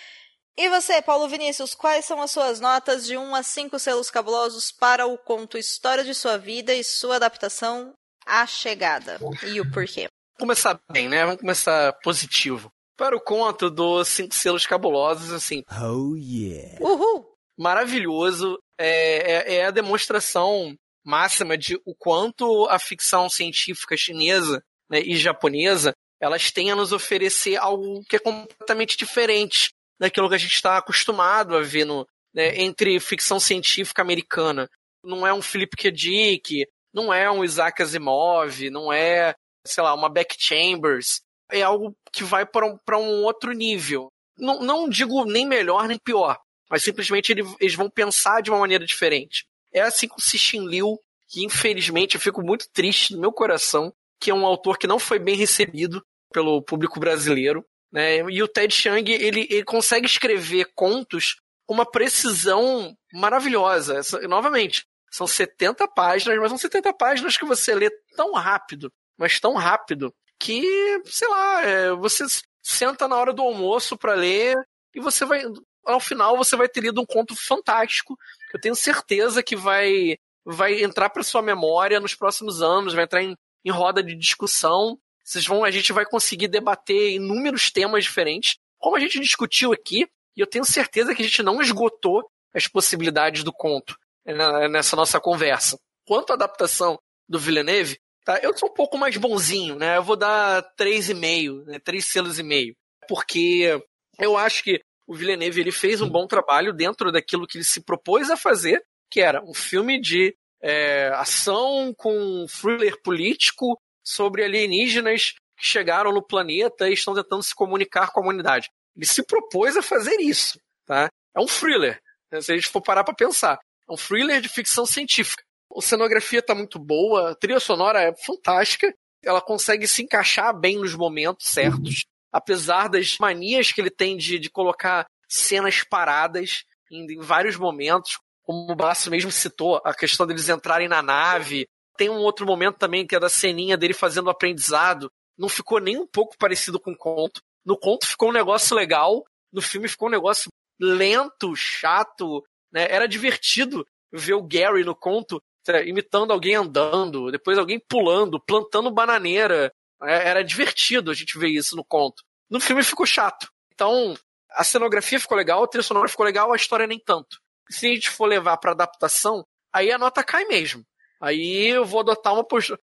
e você, Paulo Vinícius, quais são as suas notas de 1 a 5 selos cabulosos para o conto História de Sua Vida e sua adaptação A Chegada? E o porquê? começar bem, né? Vamos começar positivo. Para o conto dos Cinco Selos Cabulosos, assim. Oh, yeah. Uhul! Maravilhoso. É, é, é a demonstração máxima de o quanto a ficção científica chinesa né, e japonesa elas têm a nos oferecer algo que é completamente diferente daquilo que a gente está acostumado a ver no, né, entre ficção científica americana. Não é um Philip K. Dick, não é um Isaac Asimov, não é, sei lá, uma Beck Chambers. É algo que vai para um, um outro nível. Não, não digo nem melhor nem pior, mas simplesmente eles vão pensar de uma maneira diferente. É assim com o Cixin Liu, que infelizmente eu fico muito triste no meu coração, que é um autor que não foi bem recebido pelo público brasileiro. Né? E o Ted Chiang, ele, ele consegue escrever contos com uma precisão maravilhosa. Novamente, são 70 páginas, mas são 70 páginas que você lê tão rápido, mas tão rápido, que, sei lá, é, você senta na hora do almoço para ler e você vai. Ao final você vai ter lido um conto fantástico. Eu tenho certeza que vai, vai entrar para sua memória nos próximos anos, vai entrar em, em roda de discussão. Vocês vão, a gente vai conseguir debater inúmeros temas diferentes, como a gente discutiu aqui, e eu tenho certeza que a gente não esgotou as possibilidades do conto né, nessa nossa conversa. Quanto à adaptação do Villeneuve, tá? Eu sou um pouco mais bonzinho, né? Eu vou dar três e meio, né? Três selos e meio, porque eu acho que o Villeneuve ele fez um bom trabalho dentro daquilo que ele se propôs a fazer, que era um filme de é, ação com thriller político sobre alienígenas que chegaram no planeta e estão tentando se comunicar com a humanidade. Ele se propôs a fazer isso, tá? É um thriller, né? se a gente for parar para pensar. É um thriller de ficção científica. A cenografia está muito boa, a trilha sonora é fantástica, ela consegue se encaixar bem nos momentos certos, apesar das manias que ele tem de, de colocar cenas paradas em, em vários momentos, como o Basso mesmo citou, a questão deles entrarem na nave, tem um outro momento também que é da ceninha dele fazendo o aprendizado. Não ficou nem um pouco parecido com o conto. No conto ficou um negócio legal, no filme ficou um negócio lento, chato, né? Era divertido ver o Gary no conto imitando alguém andando, depois alguém pulando, plantando bananeira. É, era divertido a gente ver isso no conto. No filme ficou chato. Então, a cenografia ficou legal, a trilha sonora ficou legal, a história nem tanto. Se a gente for levar para adaptação, aí a nota cai mesmo. Aí eu vou adotar uma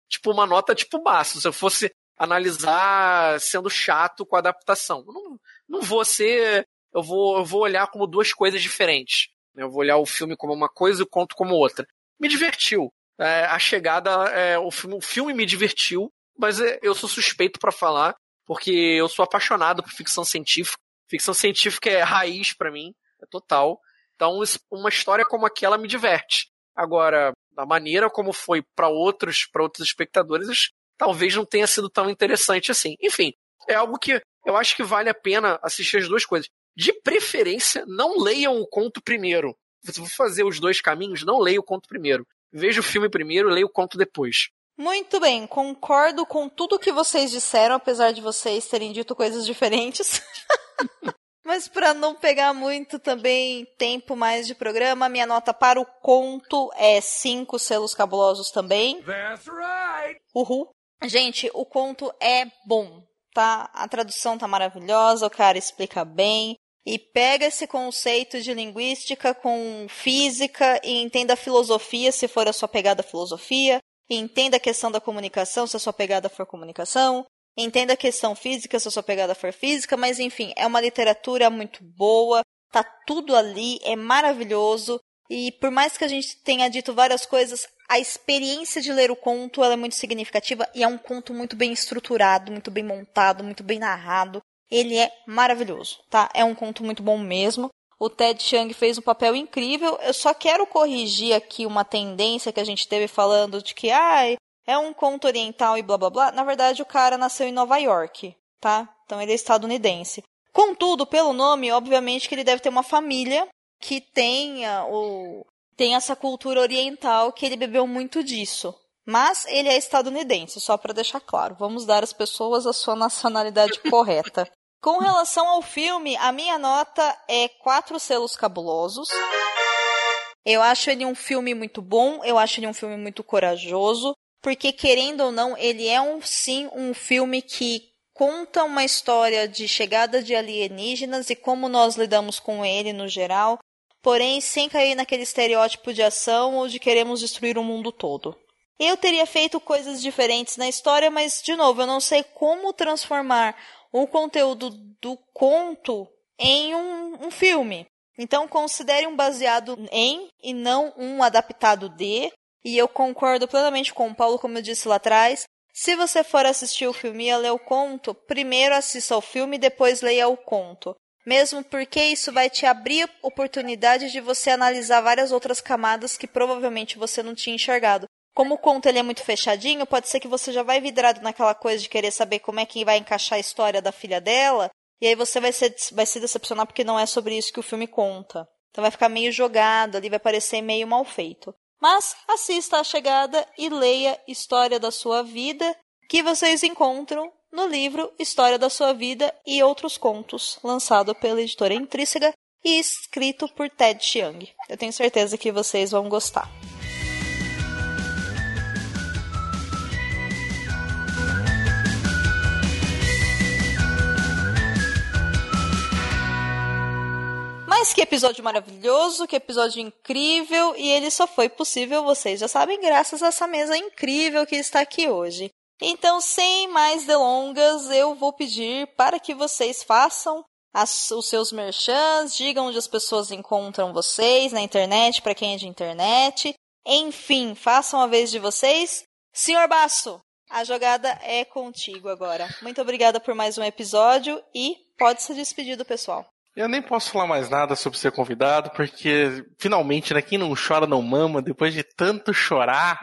tipo, uma nota tipo baixo. Se eu fosse analisar sendo chato com a adaptação. não, não vou ser. Eu vou, eu vou olhar como duas coisas diferentes. Eu vou olhar o filme como uma coisa e o conto como outra. Me divertiu. É, a chegada, é, o, filme, o filme me divertiu, mas é, eu sou suspeito para falar, porque eu sou apaixonado por ficção científica. Ficção científica é raiz para mim, é total. Então, uma história como aquela me diverte. Agora, da maneira como foi para outros, para outros espectadores, talvez não tenha sido tão interessante assim. Enfim, é algo que eu acho que vale a pena assistir as duas coisas. De preferência, não leiam o conto primeiro. Se for fazer os dois caminhos, não leia o conto primeiro. Veja o filme primeiro, leia o conto depois. Muito bem, concordo com tudo que vocês disseram, apesar de vocês terem dito coisas diferentes. Mas para não pegar muito também tempo mais de programa, minha nota para o conto é cinco selos cabulosos também. That's right. Uhul. Gente, o conto é bom, tá? A tradução tá maravilhosa, o cara explica bem. E pega esse conceito de linguística com física e entenda a filosofia, se for a sua pegada filosofia. Entenda a questão da comunicação, se a sua pegada for comunicação. Entenda a questão física, se a sua pegada for física, mas enfim, é uma literatura muito boa, tá tudo ali, é maravilhoso. E por mais que a gente tenha dito várias coisas, a experiência de ler o conto é muito significativa e é um conto muito bem estruturado, muito bem montado, muito bem narrado. Ele é maravilhoso, tá? É um conto muito bom mesmo. O Ted Chiang fez um papel incrível. Eu só quero corrigir aqui uma tendência que a gente teve falando de que, ai, é um conto oriental e blá blá blá. Na verdade, o cara nasceu em Nova York, tá? Então ele é estadunidense. Contudo, pelo nome, obviamente que ele deve ter uma família que tenha o tem essa cultura oriental que ele bebeu muito disso. Mas ele é estadunidense, só para deixar claro. Vamos dar às pessoas a sua nacionalidade correta. Com relação ao filme, a minha nota é quatro selos cabulosos. Eu acho ele um filme muito bom, eu acho ele um filme muito corajoso, porque querendo ou não, ele é um sim um filme que conta uma história de chegada de alienígenas e como nós lidamos com ele no geral, porém sem cair naquele estereótipo de ação ou de queremos destruir o mundo todo. Eu teria feito coisas diferentes na história, mas, de novo, eu não sei como transformar o conteúdo do conto em um, um filme. Então, considere um baseado em e não um adaptado de. E eu concordo plenamente com o Paulo, como eu disse lá atrás. Se você for assistir o filme e ler o conto, primeiro assista ao filme e depois leia o conto. Mesmo porque isso vai te abrir oportunidade de você analisar várias outras camadas que provavelmente você não tinha enxergado. Como o conto ele é muito fechadinho, pode ser que você já vai vidrado naquela coisa de querer saber como é que vai encaixar a história da filha dela, e aí você vai, ser, vai se decepcionar porque não é sobre isso que o filme conta. Então vai ficar meio jogado ali, vai parecer meio mal feito. Mas assista a chegada e leia História da Sua Vida, que vocês encontram no livro História da Sua Vida e Outros Contos, lançado pela editora Intrínseca e escrito por Ted Chiang. Eu tenho certeza que vocês vão gostar. Mas que episódio maravilhoso, que episódio incrível, e ele só foi possível, vocês já sabem, graças a essa mesa incrível que está aqui hoje. Então, sem mais delongas, eu vou pedir para que vocês façam as, os seus merchans, digam onde as pessoas encontram vocês na internet, para quem é de internet. Enfim, façam a vez de vocês. Senhor Basso, a jogada é contigo agora. Muito obrigada por mais um episódio e pode se despedir do pessoal. Eu nem posso falar mais nada sobre ser convidado, porque finalmente, né, quem não chora não mama, depois de tanto chorar,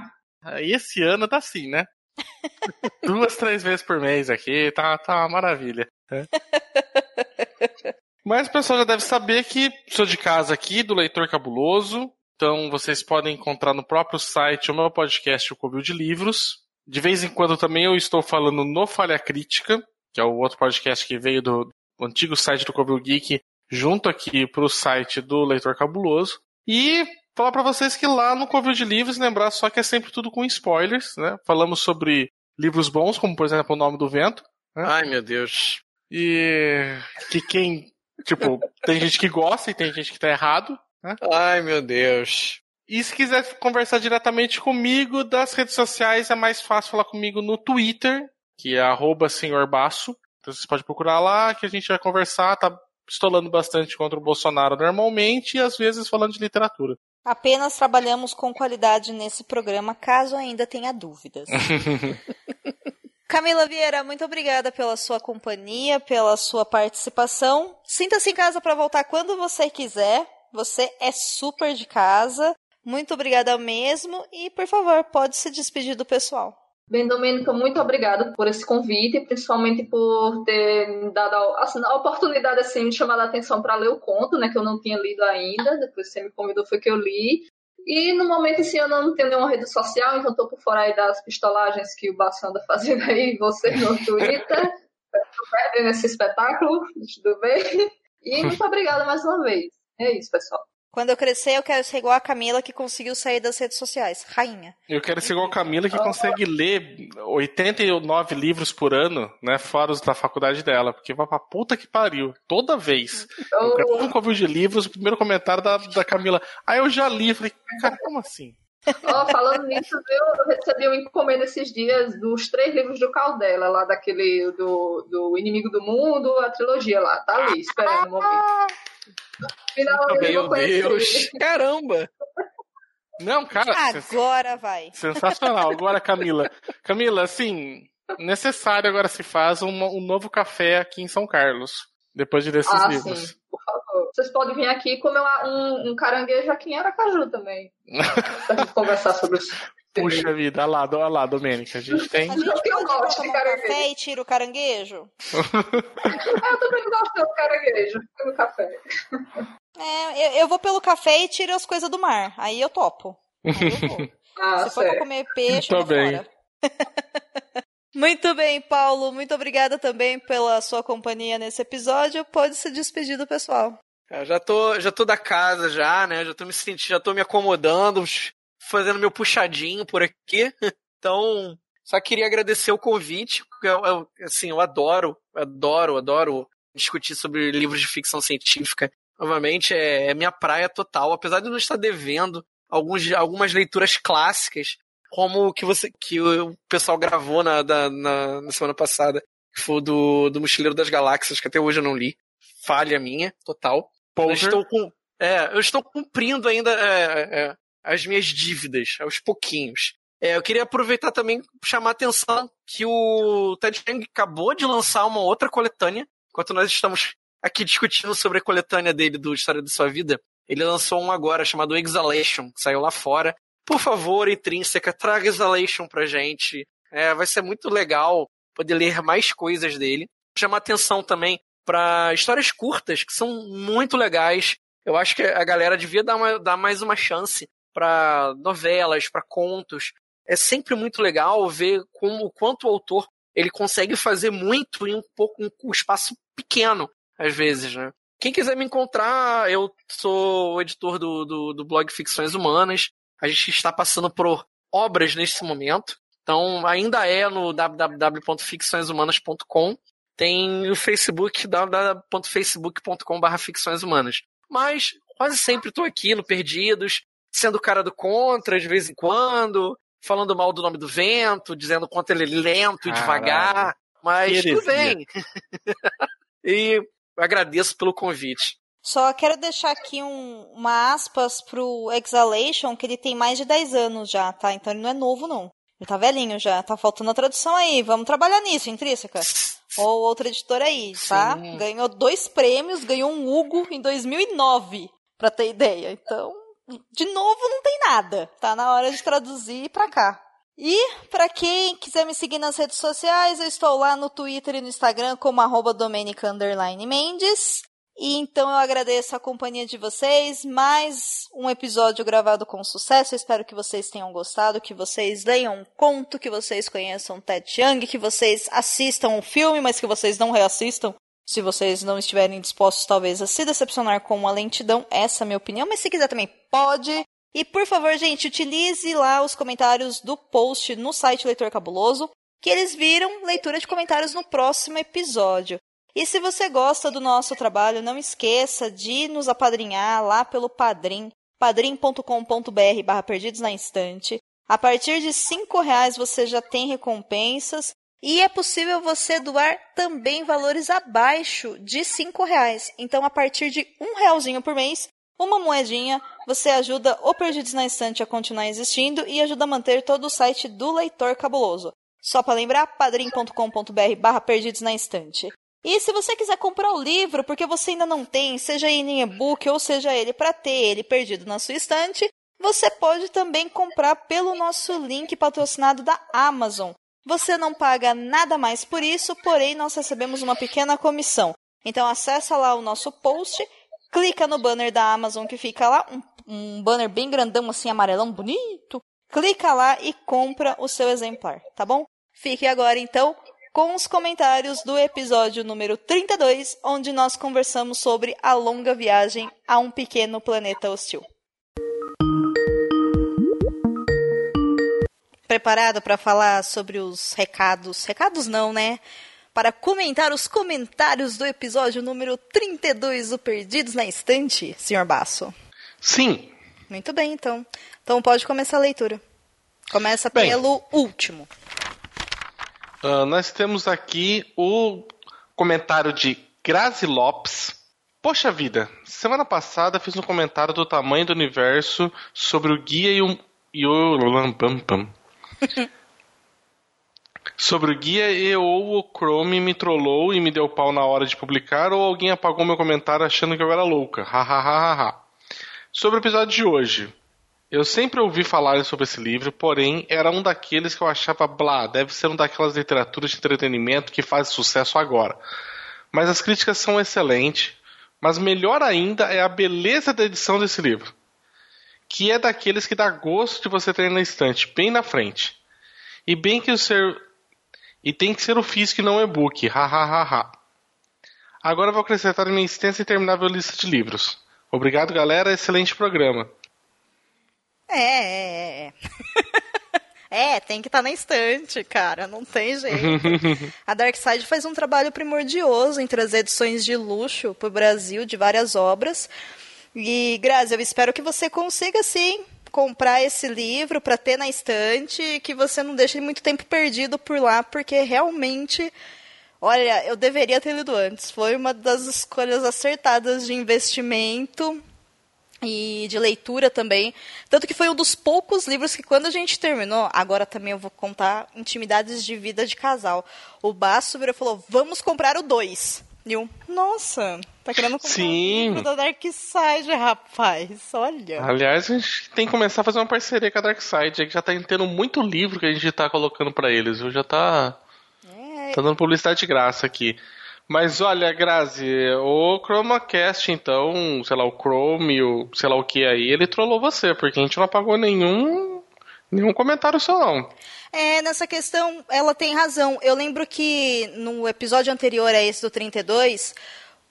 esse ano tá assim, né? Duas, três vezes por mês aqui, tá, tá uma maravilha. Né? Mas o pessoal já deve saber que sou de casa aqui, do Leitor Cabuloso, então vocês podem encontrar no próprio site o meu podcast, o Covil de Livros. De vez em quando também eu estou falando no Falha Crítica, que é o outro podcast que veio do, o antigo site do Covil Geek, junto aqui para o site do Leitor Cabuloso. E falar para vocês que lá no Covil de Livros, lembrar só que é sempre tudo com spoilers, né? Falamos sobre livros bons, como por exemplo O Nome do Vento. Né? Ai, meu Deus. E que quem, tipo, tem gente que gosta e tem gente que tá errado. Né? Ai, meu Deus. E se quiser conversar diretamente comigo das redes sociais, é mais fácil falar comigo no Twitter, que é arroba senhorbaço. Então vocês podem procurar lá que a gente vai conversar, tá pistolando bastante contra o Bolsonaro normalmente e às vezes falando de literatura. Apenas trabalhamos com qualidade nesse programa, caso ainda tenha dúvidas. Camila Vieira, muito obrigada pela sua companhia, pela sua participação. Sinta-se em casa para voltar quando você quiser. Você é super de casa. Muito obrigada mesmo e, por favor, pode se despedir do pessoal. Bem, Domênica, muito obrigada por esse convite, principalmente por ter dado assim, a oportunidade assim, de chamar a atenção para ler o conto, né, que eu não tinha lido ainda. Depois você me convidou, foi que eu li. E no momento, assim, eu não tenho nenhuma rede social, então estou por fora aí das pistolagens que o Basso anda fazendo aí, você no Twitter. Estou perdendo esse espetáculo, tudo bem? E muito obrigada mais uma vez. É isso, pessoal. Quando eu crescer, eu quero ser igual a Camila que conseguiu sair das redes sociais. Rainha. Eu quero ser igual a Camila que consegue ler 89 livros por ano, né? Fora os da faculdade dela. Porque vai pra puta que pariu. Toda vez. Eu um covil de livros, o primeiro comentário da, da Camila. Aí eu já li. Falei, cara, como assim? Oh, falando nisso, eu recebi um encomenda esses dias dos três livros do Caldela, lá daquele do, do Inimigo do Mundo, a trilogia lá. Tá ali, esperando o momento. Finalmente Meu Deus! Caramba! Não, cara. Agora vai. Sensacional. Agora, Camila. Camila, assim, necessário agora se faz um, um novo café aqui em São Carlos. Depois de desses ah, livros. Sim. Vocês podem vir aqui comer um, um caranguejo aqui em Aracaju também. pra gente conversar sobre isso. Puxa vida, olha lá, olha lá, Domênica. A gente tem. A gente pode tomar um café e tira o caranguejo? eu também gosto do caranguejo pelo café. É, eu, eu, vou pelo café e tiro as coisas do mar. Aí eu topo. Aí eu vou. ah, Se for pra comer peixe, Tô eu bem. fora. Muito bem, Paulo. Muito obrigada também pela sua companhia nesse episódio. Pode se despedir do pessoal. Eu já tô, já tô da casa já, né? Já tô me sentindo, já tô me acomodando, fazendo meu puxadinho por aqui. Então, Só queria agradecer o convite, porque eu, eu, assim, eu adoro, adoro, adoro discutir sobre livros de ficção científica. Novamente, é, é minha praia total, apesar de não estar devendo alguns, algumas leituras clássicas, como o que você que o pessoal gravou na, na, na semana passada, que foi do, do Mochileiro das Galáxias, que até hoje eu não li. Falha minha, total. Eu estou, com, é, eu estou cumprindo ainda é, é, as minhas dívidas, aos pouquinhos. É, eu queria aproveitar também chamar a atenção que o Ted Chiang acabou de lançar uma outra coletânea, enquanto nós estamos aqui discutindo sobre a coletânea dele do História da Sua Vida. Ele lançou um agora chamado Exhalation, que saiu lá fora. Por favor, Intrínseca, traga Exhalation pra gente. É, vai ser muito legal poder ler mais coisas dele. Chamar atenção também para histórias curtas, que são muito legais. Eu acho que a galera devia dar, uma, dar mais uma chance para novelas, para contos, é sempre muito legal ver como o quanto o autor ele consegue fazer muito em um pouco um espaço pequeno às vezes, né? Quem quiser me encontrar, eu sou o editor do, do, do blog Ficções Humanas. A gente está passando por obras nesse momento. Então, ainda é no www.ficçõeshumanas.com. Tem o Facebook, www.facebook.com.br ficções humanas. Mas quase sempre estou aqui no Perdidos, sendo cara do contra de vez em quando, falando mal do nome do vento, dizendo quanto ele é lento e devagar, mas tudo bem. e agradeço pelo convite. Só quero deixar aqui um, uma aspas pro Exhalation, que ele tem mais de 10 anos já, tá? Então ele não é novo, não. Ele tá velhinho já, tá faltando a tradução aí. Vamos trabalhar nisso, Intrínseca. Ou outra editora aí, tá? Sim. Ganhou dois prêmios, ganhou um Hugo em 2009, pra ter ideia. Então, de novo, não tem nada. Tá na hora de traduzir para cá. E para quem quiser me seguir nas redes sociais, eu estou lá no Twitter e no Instagram como arroba Mendes. E então eu agradeço a companhia de vocês. Mais um episódio gravado com sucesso. Eu espero que vocês tenham gostado, que vocês leiam um conto, que vocês conheçam Ted Chiang, que vocês assistam o filme, mas que vocês não reassistam se vocês não estiverem dispostos, talvez, a se decepcionar com uma lentidão, essa é a minha opinião. Mas se quiser também, pode. E por favor, gente, utilize lá os comentários do post no site Leitor Cabuloso, que eles viram leitura de comentários no próximo episódio. E se você gosta do nosso trabalho, não esqueça de nos apadrinhar lá pelo Padrim, padrim.com.br barra perdidos na instante. A partir de cinco reais você já tem recompensas e é possível você doar também valores abaixo de cinco reais. Então, a partir de um realzinho por mês, uma moedinha, você ajuda o Perdidos na Estante a continuar existindo e ajuda a manter todo o site do Leitor Cabuloso. Só para lembrar, padrim.com.br barra Perdidos na Estante. E se você quiser comprar o livro, porque você ainda não tem, seja ele em e-book ou seja ele para ter ele perdido na sua estante, você pode também comprar pelo nosso link patrocinado da Amazon. Você não paga nada mais por isso, porém nós recebemos uma pequena comissão. Então acessa lá o nosso post, clica no banner da Amazon que fica lá, um, um banner bem grandão assim, amarelão, bonito. Clica lá e compra o seu exemplar, tá bom? Fique agora então com os comentários do episódio número 32, onde nós conversamos sobre a longa viagem a um pequeno planeta hostil. preparado para falar sobre os recados. Recados não, né? Para comentar os comentários do episódio número 32 do Perdidos na Estante, senhor Basso. Sim. Muito bem, então. Então pode começar a leitura. Começa bem, pelo último. Uh, nós temos aqui o comentário de Grazi Lopes. Poxa vida, semana passada fiz um comentário do tamanho do universo sobre o guia e o. E o Sobre o guia, e ou o Chrome me trollou e me deu pau na hora de publicar, ou alguém apagou meu comentário achando que eu era louca. Hahaha. Sobre o episódio de hoje. Eu sempre ouvi falar sobre esse livro, porém era um daqueles que eu achava blá, deve ser um daquelas literaturas de entretenimento que faz sucesso agora. Mas as críticas são excelentes, mas melhor ainda é a beleza da edição desse livro que é daqueles que dá gosto de você ter na estante, bem na frente. E bem que o ser e tem que ser o físico e não o e-book. Ha, ha, ha, ha. Agora vou acrescentar minha extensa e interminável lista de livros. Obrigado, galera. Excelente programa. É, é, é. É, tem que estar tá na estante, cara, não tem jeito. a Dark Side faz um trabalho primordioso em trazer edições de luxo para o Brasil de várias obras. E, Grazi, eu espero que você consiga, sim, comprar esse livro para ter na estante e que você não deixe muito tempo perdido por lá, porque realmente, olha, eu deveria ter lido antes. Foi uma das escolhas acertadas de investimento e de leitura também. Tanto que foi um dos poucos livros que, quando a gente terminou, agora também eu vou contar intimidades de vida de casal. O Basso virou e falou: vamos comprar o 2. E eu, nossa, tá querendo comprar Sim. um livro da Dark Side, rapaz. Olha. Aliás, a gente tem que começar a fazer uma parceria com a Dark Side. Já tá tendo muito livro que a gente tá colocando para eles. Viu? Já tá. É. Tá dando publicidade de graça aqui. Mas olha, Grazi, o ChromaCast, então, sei lá, o Chrome, o sei lá o que aí, ele trollou você, porque a gente não apagou nenhum, nenhum comentário seu, não. É, nessa questão, ela tem razão. Eu lembro que no episódio anterior a esse do 32,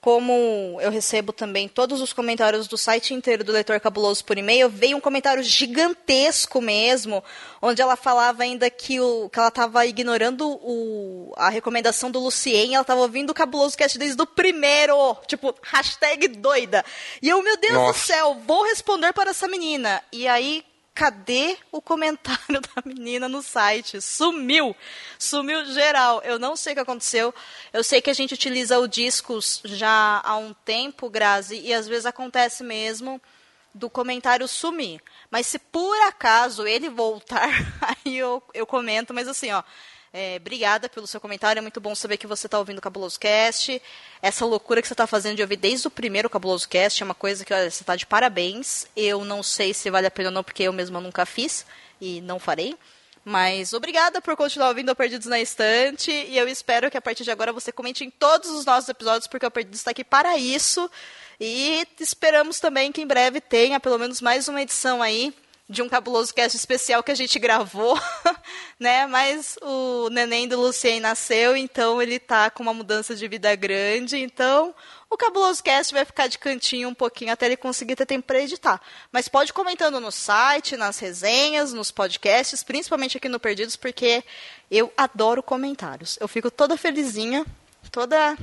como eu recebo também todos os comentários do site inteiro do Leitor Cabuloso por e-mail, veio um comentário gigantesco mesmo, onde ela falava ainda que, o, que ela estava ignorando o, a recomendação do Lucien, ela estava ouvindo o Cabuloso Cast desde o primeiro, tipo, hashtag doida. E eu, meu Deus Nossa. do céu, vou responder para essa menina. E aí, cadê o comentário da menina no site? Sumiu! Sumiu geral. Eu não sei o que aconteceu. Eu sei que a gente utiliza o Discos já há um tempo, Grazi, e às vezes acontece mesmo do comentário sumir. Mas se por acaso ele voltar, aí eu, eu comento, mas assim, ó. É, obrigada pelo seu comentário. É muito bom saber que você está ouvindo o Cabuloso Cast. Essa loucura que você está fazendo de ouvir desde o primeiro Cabuloso Cast é uma coisa que olha, você está de parabéns. Eu não sei se vale a pena ou não, porque eu mesma nunca fiz e não farei. Mas obrigada por continuar ouvindo o Perdidos na Estante. E eu espero que a partir de agora você comente em todos os nossos episódios, porque o Perdidos está aqui para isso. E esperamos também que em breve tenha pelo menos mais uma edição aí de um cabuloso cast especial que a gente gravou, né? Mas o neném do Lucien nasceu, então ele tá com uma mudança de vida grande, então o cabuloso cast vai ficar de cantinho um pouquinho até ele conseguir ter tempo para editar. Mas pode comentando no site, nas resenhas, nos podcasts, principalmente aqui no Perdidos, porque eu adoro comentários. Eu fico toda felizinha, toda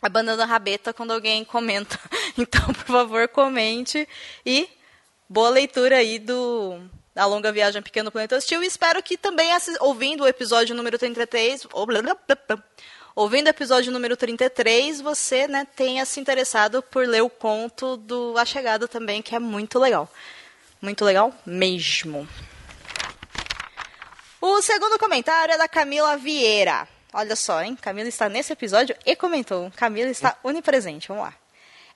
abanando a rabeta quando alguém comenta. Então, por favor, comente e boa leitura aí do da longa viagem Pequeno Planeta Hostil. E espero que também, ouvindo o episódio número 33, ouvindo o episódio número 33, você né, tenha se interessado por ler o conto do A Chegada também, que é muito legal. Muito legal mesmo. O segundo comentário é da Camila Vieira. Olha só, hein? Camila está nesse episódio e comentou. Camila está onipresente. Vamos lá.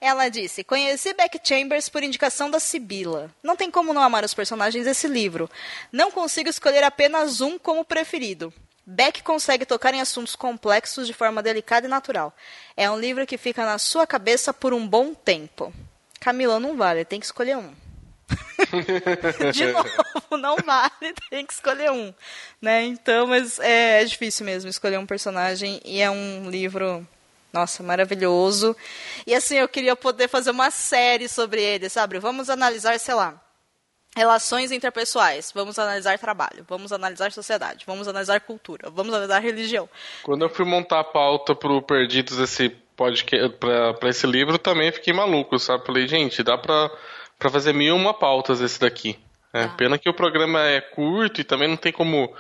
Ela disse: Conheci Beck Chambers por indicação da Sibila. Não tem como não amar os personagens desse livro. Não consigo escolher apenas um como preferido. Beck consegue tocar em assuntos complexos de forma delicada e natural. É um livro que fica na sua cabeça por um bom tempo. Camila, não vale, tem que escolher um. de novo, não vale, tem que escolher um. Né? Então, mas é, é difícil mesmo escolher um personagem e é um livro nossa, maravilhoso. E assim, eu queria poder fazer uma série sobre ele, sabe? Vamos analisar, sei lá, relações interpessoais, vamos analisar trabalho, vamos analisar sociedade, vamos analisar cultura, vamos analisar religião. Quando eu fui montar a pauta pro Perdidos esse podcast, pra, pra esse livro, também fiquei maluco, sabe? Falei, gente, dá pra, pra fazer mil uma pautas esse daqui. É, ah. Pena que o programa é curto e também não tem como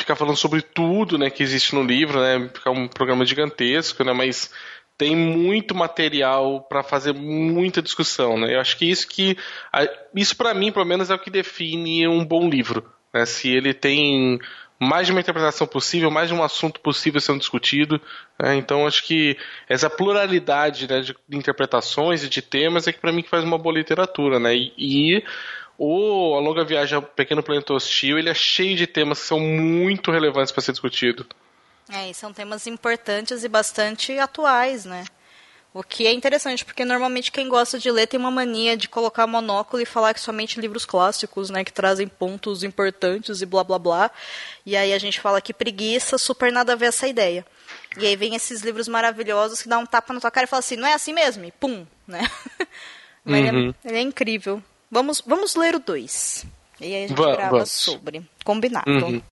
ficar falando sobre tudo, né, que existe no livro, né, ficar um programa gigantesco, né, mas tem muito material para fazer muita discussão, né? Eu acho que isso que isso para mim, pelo menos, é o que define um bom livro, né? Se ele tem mais de uma interpretação possível, mais de um assunto possível sendo discutido. Né? Então, acho que essa pluralidade né, de interpretações e de temas é que para mim que faz uma boa literatura, né? E, e o A Longa Viagem ao Pequeno Planeta Hostil, ele é cheio de temas que são muito relevantes para ser discutido. É, e são temas importantes e bastante atuais, né? O que é interessante, porque normalmente quem gosta de ler tem uma mania de colocar monóculo e falar que somente livros clássicos, né, que trazem pontos importantes e blá blá blá. E aí a gente fala que preguiça, super nada a ver essa ideia. E aí vem esses livros maravilhosos que dá um tapa na tua cara e fala assim, não é assim mesmo? E pum, né? Mas uhum. ele, é, ele é incrível. Vamos, vamos ler o 2. E aí a gente Va- grava vamos. sobre. Combinado. Uhum.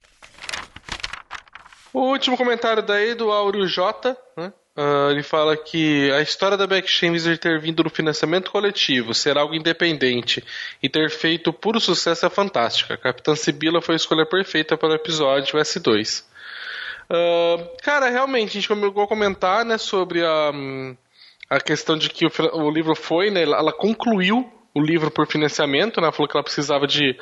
O último comentário daí do Áureo J, né? Ah, ele fala que a história da Wizard ter vindo no financiamento coletivo, ser algo independente e ter feito puro sucesso é fantástica. Capitã Sibila foi a escolha perfeita para o episódio S2. Ah, cara, realmente, a gente chegou a comentar né, sobre a, hum, a questão de que o, o livro foi, né, ela ela concluiu o livro por financiamento, né, falou que ela precisava de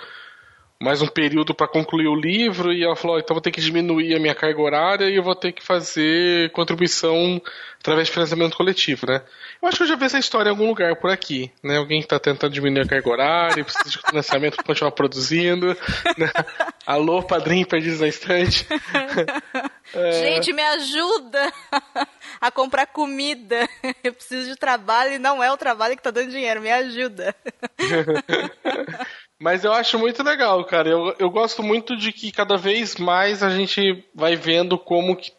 mais um período para concluir o livro e ela falou, "Ó, então vou ter que diminuir a minha carga horária e eu vou ter que fazer contribuição através de financiamento coletivo, né? Eu acho que eu já vi essa história em algum lugar por aqui, né? Alguém que está tentando diminuir a carga horária, e precisa de financiamento para continuar produzindo. Né? Alô, padrinho perdidos na estante. É, Gente, me ajuda a comprar comida. Eu preciso de trabalho e não é o trabalho que tá dando dinheiro. Me ajuda. Mas eu acho muito legal, cara. Eu, eu gosto muito de que cada vez mais a gente vai vendo como que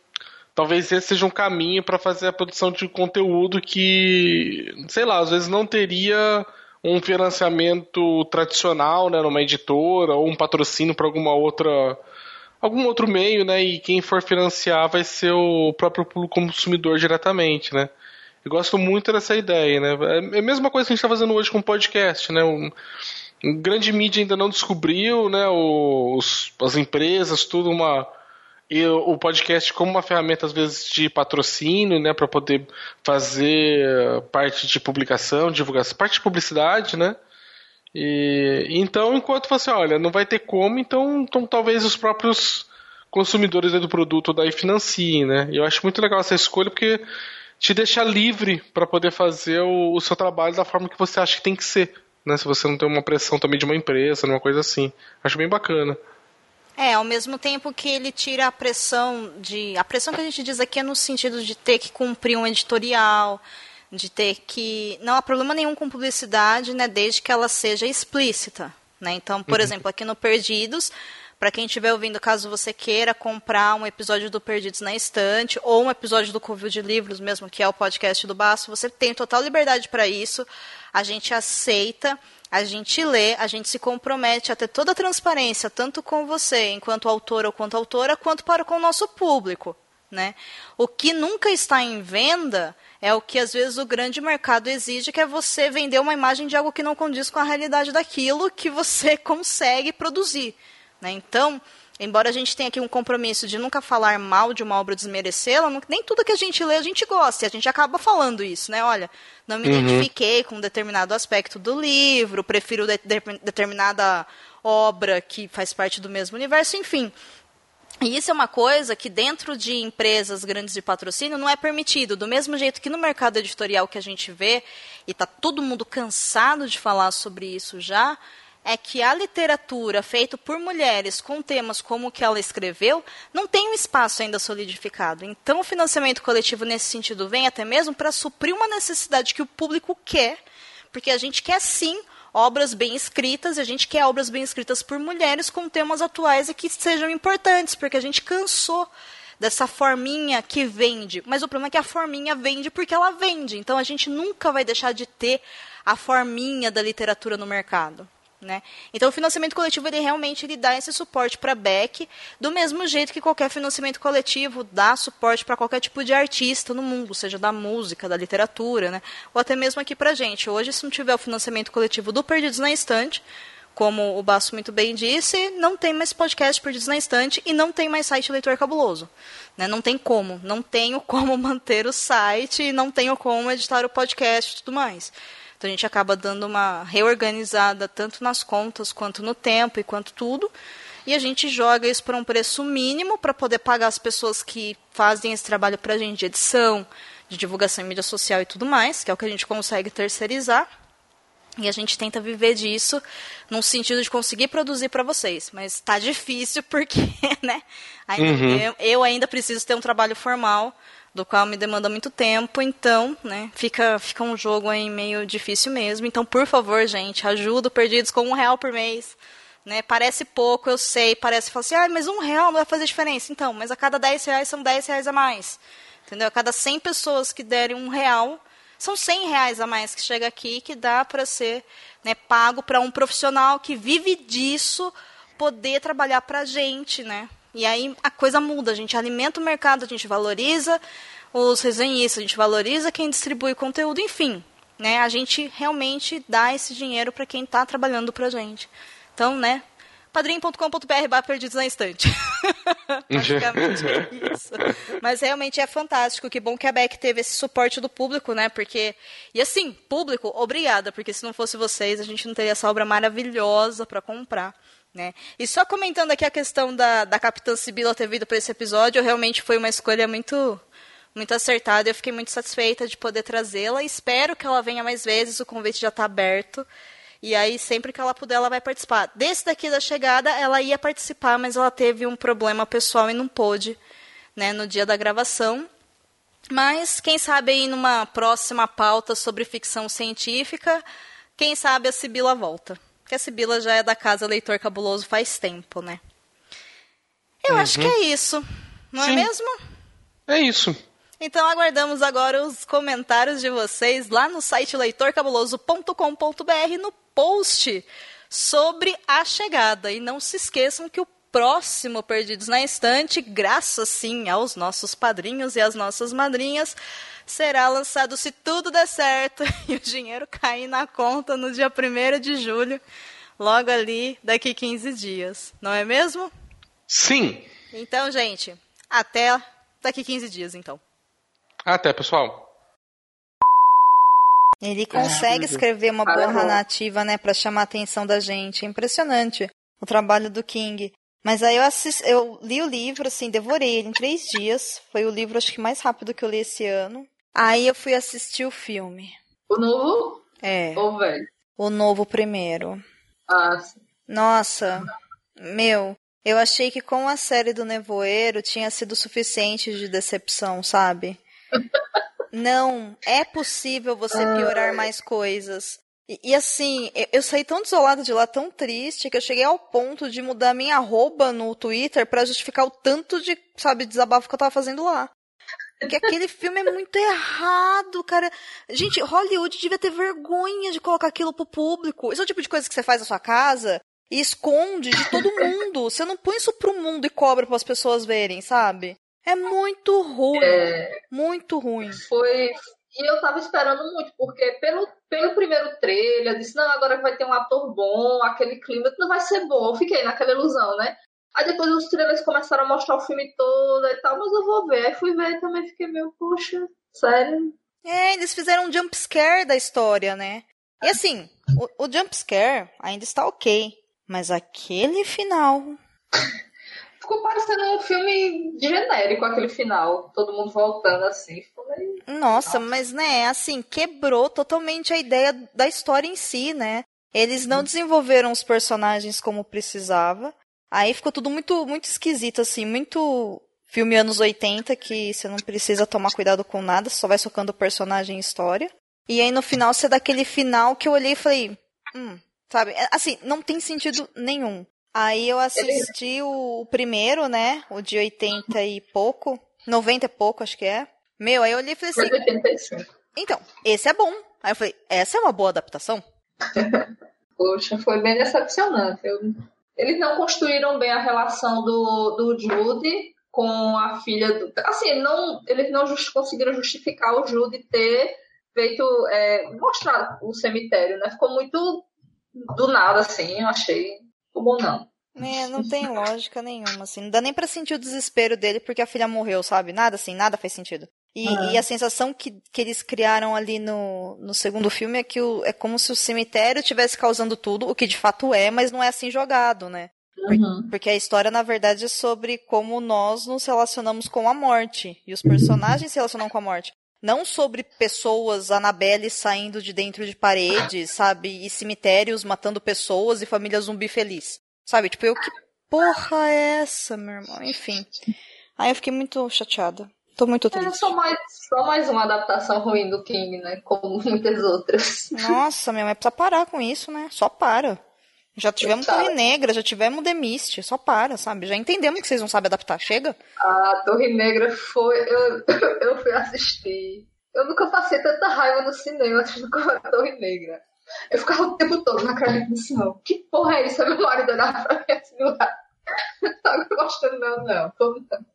talvez esse seja um caminho para fazer a produção de conteúdo que, sei lá, às vezes não teria um financiamento tradicional, né, numa editora ou um patrocínio para alguma outra algum outro meio, né, e quem for financiar vai ser o próprio consumidor diretamente, né? Eu gosto muito dessa ideia, né? É a mesma coisa que a gente está fazendo hoje com o podcast, né? Um grande mídia ainda não descobriu, né? Os, as empresas, tudo uma e o podcast como uma ferramenta às vezes de patrocínio, né, para poder fazer parte de publicação, divulgação, parte de publicidade, né? E então, enquanto você olha, não vai ter como, então, então talvez os próprios consumidores do produto daí financiem, né? E eu acho muito legal essa escolha porque te deixa livre para poder fazer o, o seu trabalho da forma que você acha que tem que ser, né? Se você não tem uma pressão também de uma empresa, uma coisa assim. Acho bem bacana. É, ao mesmo tempo que ele tira a pressão de. A pressão que a gente diz aqui é no sentido de ter que cumprir um editorial, de ter que. Não há problema nenhum com publicidade, né? Desde que ela seja explícita. Né? Então, por Uhum. exemplo, aqui no Perdidos, para quem estiver ouvindo, caso você queira comprar um episódio do Perdidos na Estante, ou um episódio do Covil de Livros mesmo, que é o podcast do Baço, você tem total liberdade para isso. A gente aceita a gente lê, a gente se compromete a ter toda a transparência, tanto com você, enquanto autora ou quanto autora, quanto para com o nosso público. Né? O que nunca está em venda é o que às vezes o grande mercado exige, que é você vender uma imagem de algo que não condiz com a realidade daquilo que você consegue produzir. Né? Então, embora a gente tenha aqui um compromisso de nunca falar mal de uma obra, desmerecê-la, não- nem tudo que a gente lê a gente gosta, e a gente acaba falando isso, né? Olha, não me Uhum. identifiquei com um determinado aspecto do livro, prefiro de- de- determinada obra que faz parte do mesmo universo, enfim. E isso é uma coisa que dentro de empresas grandes de patrocínio não é permitido. Do mesmo jeito que no mercado editorial que a gente vê, e está todo mundo cansado de falar sobre isso já, é que a literatura feita por mulheres com temas como o que ela escreveu não tem um espaço ainda solidificado. Então o financiamento coletivo nesse sentido vem até mesmo para suprir uma necessidade que o público quer, porque a gente quer sim obras bem escritas, e a gente quer obras bem escritas por mulheres com temas atuais e que sejam importantes, porque a gente cansou dessa forminha que vende. Mas o problema é que a forminha vende porque ela vende. Então a gente nunca vai deixar de ter a forminha da literatura no mercado. Né? Então o financiamento coletivo ele realmente ele dá esse suporte para a Beck, do mesmo jeito que qualquer financiamento coletivo dá suporte para qualquer tipo de artista no mundo, seja da música, da literatura, né? ou até mesmo aqui para gente. Hoje, se não tiver o financiamento coletivo do Perdidos na Estante, como o Basso muito bem disse, não tem mais podcast Perdidos na Estante e não tem mais site Leitor Cabuloso. Né? Não tem como, não tenho como manter o site não tenho como editar o podcast e tudo mais. Então a gente acaba dando uma reorganizada tanto nas contas quanto no tempo e quanto tudo. E a gente joga isso para um preço mínimo para poder pagar as pessoas que fazem esse trabalho para a gente de edição, de divulgação em mídia social e tudo mais, que é o que a gente consegue terceirizar. E a gente tenta viver disso num sentido de conseguir produzir para vocês. Mas está difícil porque, né? Ainda- Uhum. eu, eu ainda preciso ter um trabalho formal, do qual me demanda muito tempo. Então, né? Fica, fica um jogo aí meio difícil mesmo. Então, por favor, gente, ajuda o Perdidos com um real por mês. Né? Parece pouco, eu sei. Parece falar assim, ah, mas um real não vai fazer diferença. Então, mas a cada 10 reais são 10 reais a mais. Entendeu? A cada 100 pessoas que derem um real, são 100 reais a mais que chega aqui que dá para ser né, pago para um profissional que vive disso poder trabalhar para a gente, né? E aí a coisa muda, a gente alimenta o mercado, a gente valoriza os resenhistas, a gente valoriza quem distribui conteúdo, enfim, né? A gente realmente dá esse dinheiro para quem está trabalhando para a gente. Então, né? padrim.com.br perdidos na estante. Basicamente é isso. Mas realmente é fantástico. Que bom que a Beck teve esse suporte do público, né? Porque. E assim, público, obrigada, porque se não fosse vocês, a gente não teria essa obra maravilhosa para comprar. Né? E só comentando aqui a questão da, da Capitã Sibila ter vindo para esse episódio, realmente foi uma escolha muito muito acertada. Eu fiquei muito satisfeita de poder trazê-la. Espero que ela venha mais vezes. O convite já está aberto. E aí, sempre que ela puder, ela vai participar. Desse daqui da chegada, ela ia participar, mas ela teve um problema pessoal e não pôde, né, no dia da gravação. Mas, quem sabe aí numa próxima pauta sobre ficção científica, quem sabe a Sibila volta. Porque a Sibila já é da casa Leitor Cabuloso faz tempo, né? Eu uhum. acho que é isso. Não é Sim. é mesmo? É isso. Então aguardamos agora os comentários de vocês lá no site leitorcabuloso.com.br no post sobre a chegada. E não se esqueçam que o próximo Perdidos na Estante, graças sim aos nossos padrinhos e às nossas madrinhas, será lançado se tudo der certo e o dinheiro cair na conta no dia 1 de julho, logo ali daqui 15 dias. Não é mesmo? Sim. Então, gente, até daqui 15 dias, então. Até, pessoal. Ele consegue escrever uma boa narrativa, né, para chamar a atenção da gente. É impressionante o trabalho do King. Mas aí eu, assisti, eu li o livro, assim, devorei ele em três dias. Foi o livro, acho que mais rápido que eu li esse ano. Aí eu fui assistir o filme. O novo? É. Ou o velho? O novo primeiro. Ah, sim. Nossa, meu, eu achei que com a série do Nevoeiro tinha sido suficiente de decepção, sabe? Não, é possível você piorar mais coisas. E, e, assim, eu saí tão desolada de lá, tão triste, que eu cheguei ao ponto de mudar minha arroba no Twitter para justificar o tanto de, sabe, desabafo que eu tava fazendo lá. Porque aquele filme é muito errado, cara. Gente, Hollywood devia ter vergonha de colocar aquilo pro público. Isso é o tipo de coisa que você faz na sua casa e esconde de todo mundo. Você não põe isso pro mundo e cobra para as pessoas verem, sabe? É muito ruim. É, muito ruim. Foi. E eu tava esperando muito, porque pelo, pelo primeiro trailer, eu disse, não, agora vai ter um ator bom, aquele clima, não vai ser bom. Eu fiquei naquela ilusão, né? Aí depois os trailers começaram a mostrar o filme todo e tal, mas eu vou ver. Aí fui ver e também fiquei meio, poxa, sério. É, eles fizeram um jump scare da história, né? E assim, o, o jump scare ainda está ok, mas aquele final ficou parecendo um filme genérico aquele final, todo mundo voltando assim. Meio... Nossa, mas né, assim, quebrou totalmente a ideia da história em si, né? Eles não desenvolveram os personagens como precisava. Aí ficou tudo muito muito esquisito assim, muito filme anos 80 que você não precisa tomar cuidado com nada, só vai socando o personagem e história. E aí no final você dá aquele final que eu olhei e falei, hum, sabe? Assim, não tem sentido nenhum. Aí eu assisti o primeiro, né? O de 80 e pouco. 90 e pouco, acho que é. Meu, aí eu olhei e falei assim. 85. Então, esse é bom. Aí eu falei, essa é uma boa adaptação? Poxa, foi bem decepcionante. Eu... Eles não construíram bem a relação do, do Judy com a filha do. Assim, não, eles não just, conseguiram justificar o Judy ter feito. É, mostrar o cemitério, né? Ficou muito do nada, assim, eu achei como não. É, não tem lógica nenhuma, assim. Não dá nem pra sentir o desespero dele porque a filha morreu, sabe? Nada assim, nada faz sentido. E, uhum. e a sensação que, que eles criaram ali no, no segundo filme é que o, é como se o cemitério estivesse causando tudo, o que de fato é, mas não é assim jogado, né? Uhum. Porque a história, na verdade, é sobre como nós nos relacionamos com a morte. E os personagens se relacionam com a morte. Não sobre pessoas, Annabelle saindo de dentro de paredes, sabe? E cemitérios matando pessoas e família zumbi feliz. Sabe? Tipo, eu que porra é essa, meu irmão? Enfim. Aí eu fiquei muito chateada. Tô muito triste. É só mais, só mais uma adaptação ruim do King, né? Como muitas outras. Nossa, meu, mas precisa parar com isso, né? Só para. Já tivemos Torre Negra, já tivemos The Mist, só para, sabe? Já entendemos que vocês não sabem adaptar, chega. A Torre Negra foi. Eu, eu fui assistir. Eu nunca passei tanta raiva no cinema assistindo a Torre Negra. Eu ficava o tempo todo na cara do cinema. Que porra é isso? Meu marido olhava pra mim assim, não tava gostando não, não. Tô não.